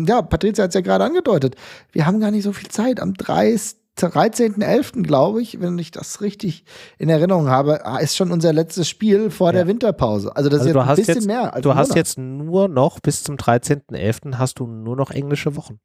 ja, Patrick Fritz hat es ja gerade angedeutet. Wir haben gar nicht so viel Zeit. Am 13.11., glaube ich, wenn ich das richtig in Erinnerung habe, ah, ist schon unser letztes Spiel vor ja. der Winterpause. Also das also ist jetzt ein bisschen jetzt, mehr. Als du hast jetzt nur noch bis zum 13.11. hast du nur noch englische Wochen.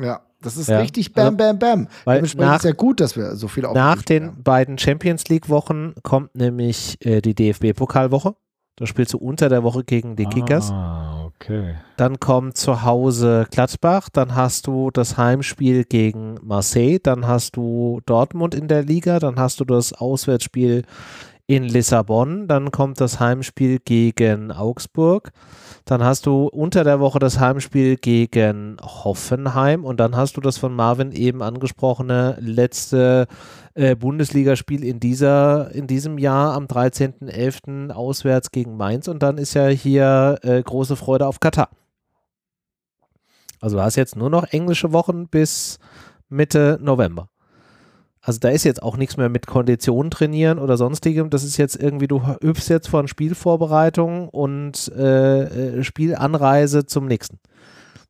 Ja, das ist ja. richtig bam, bam, bam. Weil Dementsprechend nach, ist ja gut, dass wir so viel Nach den haben. beiden Champions League Wochen kommt nämlich äh, die DFB-Pokalwoche. Da spielst du unter der Woche gegen die Kickers. Ah, okay. Dann kommt zu Hause Gladbach, dann hast du das Heimspiel gegen Marseille, dann hast du Dortmund in der Liga, dann hast du das Auswärtsspiel in Lissabon, dann kommt das Heimspiel gegen Augsburg, dann hast du unter der Woche das Heimspiel gegen Hoffenheim und dann hast du das von Marvin eben angesprochene letzte äh, Bundesligaspiel in dieser in diesem Jahr am 13.11. auswärts gegen Mainz und dann ist ja hier äh, große Freude auf Katar. Also du hast jetzt nur noch englische Wochen bis Mitte November. Also da ist jetzt auch nichts mehr mit Konditionen trainieren oder sonstigem. Das ist jetzt irgendwie, du übst jetzt von Spielvorbereitung und äh, äh, Spielanreise zum nächsten.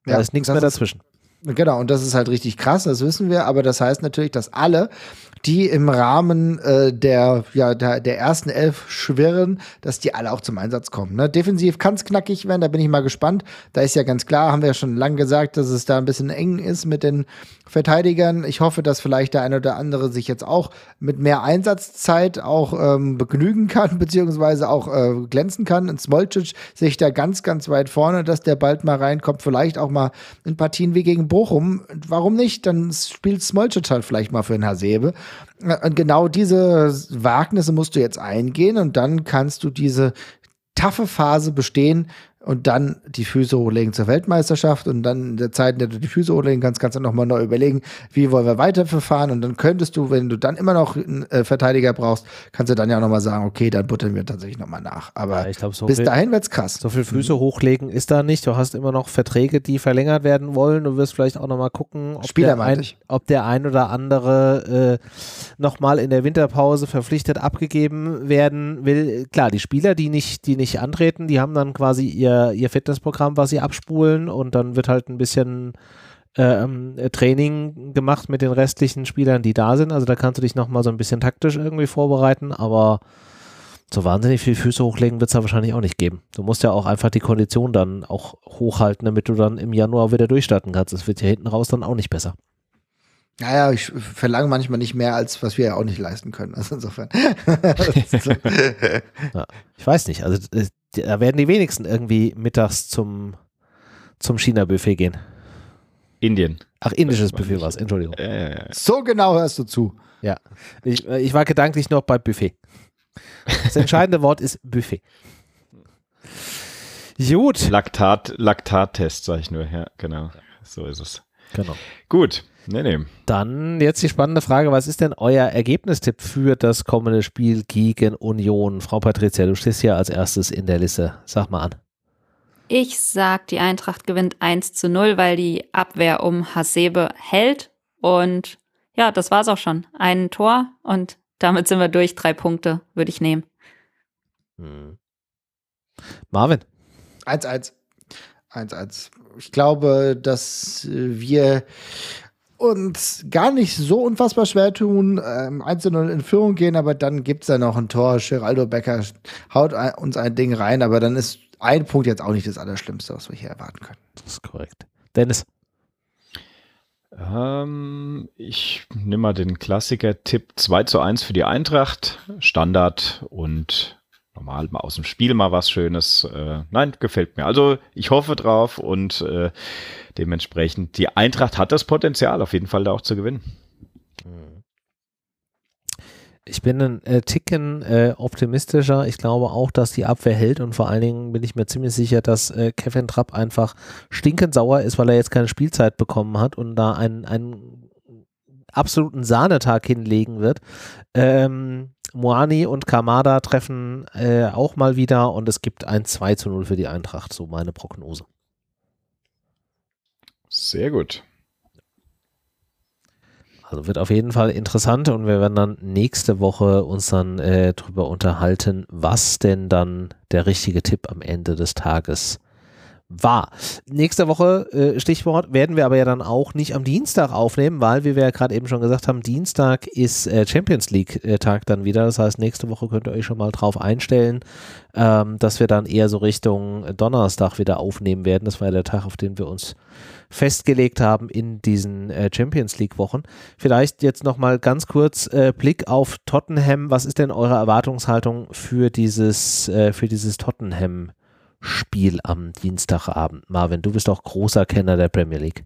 Da ja, ist nichts mehr dazwischen. Ist, genau, und das ist halt richtig krass, das wissen wir, aber das heißt natürlich, dass alle, die im Rahmen äh, der, ja, der, der ersten elf schwirren, dass die alle auch zum Einsatz kommen. Ne? Defensiv kann es knackig werden, da bin ich mal gespannt. Da ist ja ganz klar, haben wir ja schon lange gesagt, dass es da ein bisschen eng ist mit den Verteidigern. Ich hoffe, dass vielleicht der eine oder andere sich jetzt auch mit mehr Einsatzzeit auch ähm, begnügen kann, beziehungsweise auch äh, glänzen kann. Und Smolcic sehe ich da ganz, ganz weit vorne, dass der bald mal reinkommt. Vielleicht auch mal in Partien wie gegen Bochum. Warum nicht? Dann spielt Smolcic halt vielleicht mal für den Hasebe. Und genau diese Wagnisse musst du jetzt eingehen und dann kannst du diese taffe Phase bestehen, und dann die Füße hochlegen zur Weltmeisterschaft und dann in der Zeit, in der du die Füße hochlegen kannst, kannst du nochmal neu überlegen, wie wollen wir weiterverfahren und dann könntest du, wenn du dann immer noch einen äh, Verteidiger brauchst, kannst du dann ja nochmal sagen, okay, dann buttern wir tatsächlich nochmal nach. Aber ja, glaub, so bis viel, dahin wird's krass. So viel Füße mhm. hochlegen ist da nicht. Du hast immer noch Verträge, die verlängert werden wollen. Du wirst vielleicht auch nochmal gucken, ob, Spieler, der ein, ob der ein oder andere äh, nochmal in der Winterpause verpflichtet abgegeben werden will. Klar, die Spieler, die nicht, die nicht antreten, die haben dann quasi ihr ihr, Fitnessprogramm, was sie abspulen und dann wird halt ein bisschen ähm, Training gemacht mit den restlichen Spielern, die da sind. Also da kannst du dich nochmal so ein bisschen taktisch irgendwie vorbereiten, aber so wahnsinnig viel Füße hochlegen wird es da wahrscheinlich auch nicht geben. Du musst ja auch einfach die Kondition dann auch hochhalten, damit du dann im Januar wieder durchstarten kannst. Es wird ja hinten raus dann auch nicht besser. Naja, ich verlange manchmal nicht mehr, als was wir ja auch nicht leisten können. Also insofern. ja, ich weiß nicht. Also äh, da werden die wenigsten irgendwie mittags zum, zum China-Buffet gehen. Indien. Ach, indisches Buffet war es, Entschuldigung. Äh, so genau hörst du zu. Ja, ich, ich war gedanklich noch bei Buffet. Das entscheidende Wort ist Buffet. Gut. Laktat, Laktattest, sage ich nur. Ja, genau. So ist es. Genau. Gut. Nee, nee. Dann jetzt die spannende Frage, was ist denn euer Ergebnistipp für das kommende Spiel gegen Union? Frau Patricia, du stehst hier als erstes in der Liste. Sag mal an. Ich sag, die Eintracht gewinnt 1 zu 0, weil die Abwehr um Hasebe hält. Und ja, das war's auch schon. Ein Tor und Damit sind wir durch. Drei Punkte würde ich nehmen. Hm. Marvin. 1-1. 1-1. Ich glaube, dass wir uns gar nicht so unfassbar schwer tun, ähm, 1-0 in Führung gehen, aber dann gibt es ja noch ein Tor. Geraldo Becker haut ein, uns ein Ding rein, aber dann ist ein Punkt jetzt auch nicht das Allerschlimmste, was wir hier erwarten können. Das ist korrekt. Dennis. Ähm, ich nehme mal den Klassiker-Tipp 2 zu 1 für die Eintracht. Standard und normal mal aus dem Spiel mal was Schönes. Äh, nein, gefällt mir. Also ich hoffe drauf und äh, dementsprechend die Eintracht hat das Potenzial auf jeden Fall da auch zu gewinnen. Ich bin ein äh, Ticken äh, optimistischer. Ich glaube auch, dass die Abwehr hält und vor allen Dingen bin ich mir ziemlich sicher, dass äh, Kevin Trapp einfach stinkend sauer ist, weil er jetzt keine Spielzeit bekommen hat und da einen, einen absoluten Sahnetag hinlegen wird. Ähm, Moani und Kamada treffen äh, auch mal wieder und es gibt ein 2 zu 0 für die Eintracht, so meine Prognose. Sehr gut. Also wird auf jeden Fall interessant und wir werden dann nächste Woche uns dann äh, darüber unterhalten, was denn dann der richtige Tipp am Ende des Tages war. Nächste Woche, äh, Stichwort, werden wir aber ja dann auch nicht am Dienstag aufnehmen, weil, wie wir ja gerade eben schon gesagt haben, Dienstag ist äh, Champions League-Tag äh, dann wieder. Das heißt, nächste Woche könnt ihr euch schon mal drauf einstellen, ähm, dass wir dann eher so Richtung Donnerstag wieder aufnehmen werden. Das war ja der Tag, auf den wir uns festgelegt haben in diesen äh, Champions League-Wochen. Vielleicht jetzt nochmal ganz kurz äh, Blick auf Tottenham. Was ist denn eure Erwartungshaltung für dieses, äh, für dieses Tottenham? Spiel am Dienstagabend. Marvin, du bist auch großer Kenner der Premier League.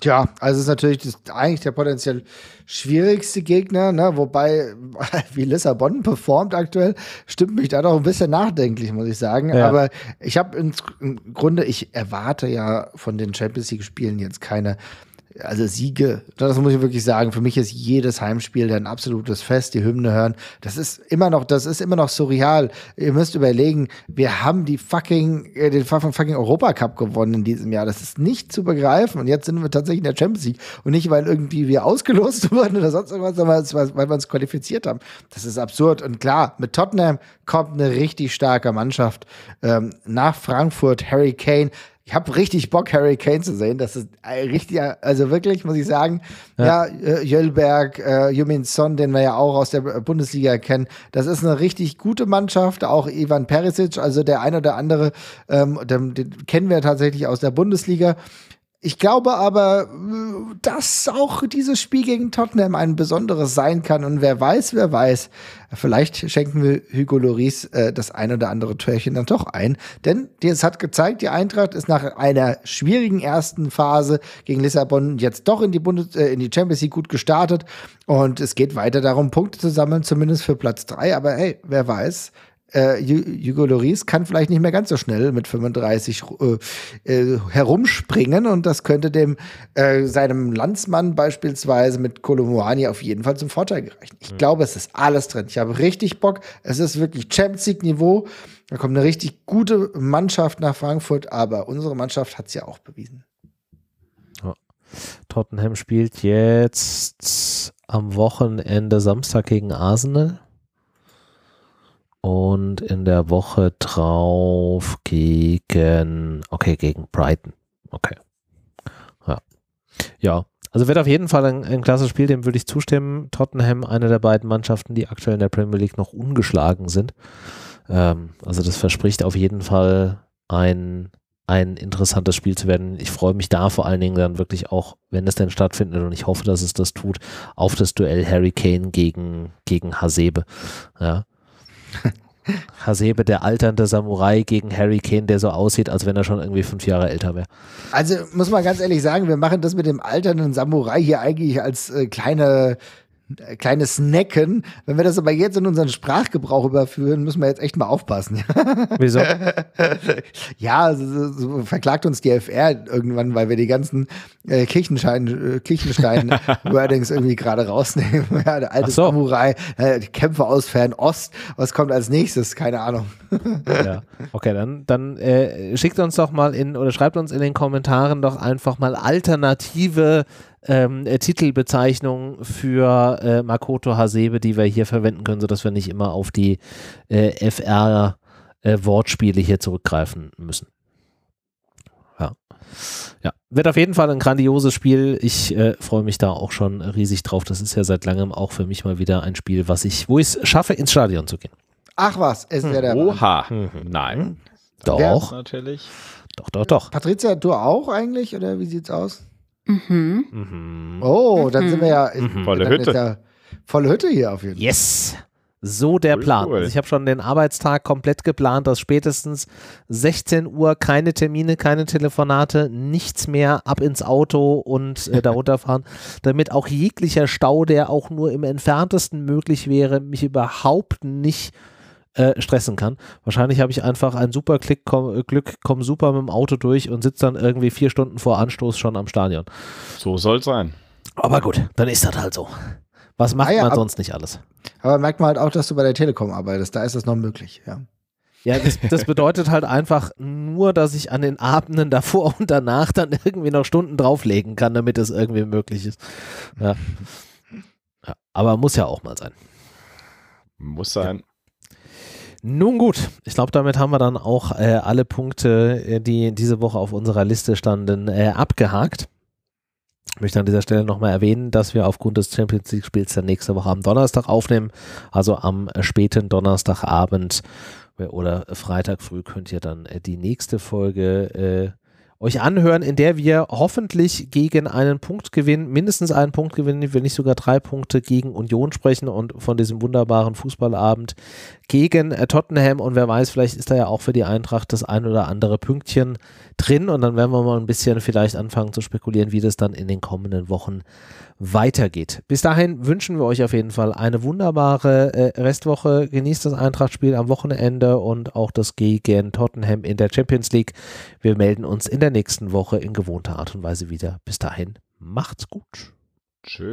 Tja, also ist natürlich das, eigentlich der potenziell schwierigste Gegner, ne? wobei, wie Lissabon performt aktuell, stimmt mich da doch ein bisschen nachdenklich, muss ich sagen. Ja. Aber ich habe im Grunde, ich erwarte ja von den Champions League-Spielen jetzt keine also Siege, das muss ich wirklich sagen. Für mich ist jedes Heimspiel ein absolutes Fest, die Hymne hören. Das ist immer noch, das ist immer noch surreal. Ihr müsst überlegen, wir haben die fucking, äh, den fucking Europacup gewonnen in diesem Jahr. Das ist nicht zu begreifen. Und jetzt sind wir tatsächlich in der Champions League. Und nicht, weil irgendwie wir ausgelost wurden oder sonst irgendwas, sondern weil wir uns qualifiziert haben. Das ist absurd. Und klar, mit Tottenham kommt eine richtig starke Mannschaft. Ähm, nach Frankfurt, Harry Kane ich habe richtig Bock, Harry Kane zu sehen. Das ist richtig, also wirklich, muss ich sagen. Ja, ja äh, Jölberg, äh, Jumin Son, den wir ja auch aus der Bundesliga kennen. Das ist eine richtig gute Mannschaft. Auch Ivan Perisic, also der eine oder andere, ähm, den, den kennen wir tatsächlich aus der Bundesliga. Ich glaube aber, dass auch dieses Spiel gegen Tottenham ein besonderes sein kann. Und wer weiß, wer weiß, vielleicht schenken wir Hugo Loris äh, das ein oder andere Türchen dann doch ein. Denn es hat gezeigt, die Eintracht ist nach einer schwierigen ersten Phase gegen Lissabon jetzt doch in die, Bundes äh, in die Champions League gut gestartet. Und es geht weiter darum, Punkte zu sammeln, zumindest für Platz drei. Aber hey, wer weiß, äh, Hugo Loris kann vielleicht nicht mehr ganz so schnell mit 35 äh, äh, herumspringen und das könnte dem äh, seinem Landsmann beispielsweise mit Kolomoani auf jeden Fall zum Vorteil gereichen. Ich mhm. glaube, es ist alles drin. Ich habe richtig Bock. Es ist wirklich Champions League Niveau. Da kommt eine richtig gute Mannschaft nach Frankfurt, aber unsere Mannschaft hat es ja auch bewiesen. Ja. Tottenham spielt jetzt am Wochenende Samstag gegen Arsenal und in der Woche drauf gegen, okay, gegen Brighton. Okay. Ja. Ja. Also wird auf jeden Fall ein, ein klasse Spiel, dem würde ich zustimmen. Tottenham, eine der beiden Mannschaften, die aktuell in der Premier League noch ungeschlagen sind. Ähm, also das verspricht auf jeden Fall ein, ein interessantes Spiel zu werden. Ich freue mich da vor allen Dingen dann wirklich auch, wenn es denn stattfindet und ich hoffe, dass es das tut, auf das Duell Harry Kane gegen, gegen Hasebe. Ja. Hasebe, der alternde Samurai gegen Harry Kane, der so aussieht, als wenn er schon irgendwie fünf Jahre älter wäre. Also muss man ganz ehrlich sagen, wir machen das mit dem alternden Samurai hier eigentlich als äh, kleine kleines Snacken. Wenn wir das aber jetzt in unseren Sprachgebrauch überführen, müssen wir jetzt echt mal aufpassen. Wieso? ja, so, so verklagt uns die FR irgendwann, weil wir die ganzen äh, äh, Kirchenstein-Wordings irgendwie gerade rausnehmen. ja, der alte so. Samurai, äh, die Kämpfe aus Fernost. Was kommt als nächstes? Keine Ahnung. ja, okay, dann, dann äh, schickt uns doch mal in oder schreibt uns in den Kommentaren doch einfach mal alternative ähm, äh, Titelbezeichnung für äh, Makoto Hasebe, die wir hier verwenden können, sodass wir nicht immer auf die äh, FR-Wortspiele äh, hier zurückgreifen müssen. Ja. ja, wird auf jeden Fall ein grandioses Spiel. Ich äh, freue mich da auch schon riesig drauf. Das ist ja seit langem auch für mich mal wieder ein Spiel, was ich, wo ich es schaffe, ins Stadion zu gehen. Ach was, ist ja der. Oha. Mhm. Nein. Doch. Natürlich. Doch, doch, doch. Patricia, du auch eigentlich? Oder wie sieht's aus? Mhm. mhm. Oh, dann sind wir ja. Mhm. Volle Hütte. Ja volle Hütte hier auf jeden Fall. Yes. So der cool, Plan. Cool. Also ich habe schon den Arbeitstag komplett geplant, dass spätestens 16 Uhr keine Termine, keine Telefonate, nichts mehr, ab ins Auto und äh, da runterfahren, damit auch jeglicher Stau, der auch nur im entferntesten möglich wäre, mich überhaupt nicht äh, stressen kann. Wahrscheinlich habe ich einfach ein super Klick, komm, Glück, komme super mit dem Auto durch und sitze dann irgendwie vier Stunden vor Anstoß schon am Stadion. So soll es sein. Aber gut, dann ist das halt so. Was macht ah ja, man aber, sonst nicht alles? Aber merkt man halt auch, dass du bei der Telekom arbeitest. Da ist das noch möglich, ja. Ja, das, das, bedeutet halt einfach nur, dass ich an den Abenden davor und danach dann irgendwie noch Stunden drauflegen kann, damit es irgendwie möglich ist. Ja. ja aber muss ja auch mal sein. Muss sein. Nun gut, ich glaube, damit haben wir dann auch äh, alle Punkte, äh, die diese Woche auf unserer Liste standen, äh, abgehakt. Ich möchte an dieser Stelle nochmal erwähnen, dass wir aufgrund des Champions League-Spiels dann nächste Woche am Donnerstag aufnehmen. Also am späten Donnerstagabend oder Freitag früh könnt ihr dann äh, die nächste Folge äh, euch anhören, in der wir hoffentlich gegen einen Punkt gewinnen, mindestens einen Punkt gewinnen, wenn nicht sogar drei Punkte gegen Union sprechen und von diesem wunderbaren Fußballabend gegen äh, Tottenham und wer weiß, vielleicht ist da ja auch für die Eintracht das ein oder andere Pünktchen drin und dann werden wir mal ein bisschen vielleicht anfangen zu spekulieren, wie das dann in den kommenden Wochen weitergeht. Bis dahin wünschen wir euch auf jeden Fall eine wunderbare äh, Restwoche. Genießt das Eintrachtspiel am Wochenende und auch das gegen Tottenham in der Champions League. Wir melden uns in der nächsten Woche in gewohnter Art und Weise wieder. Bis dahin, macht's gut. Tschüss.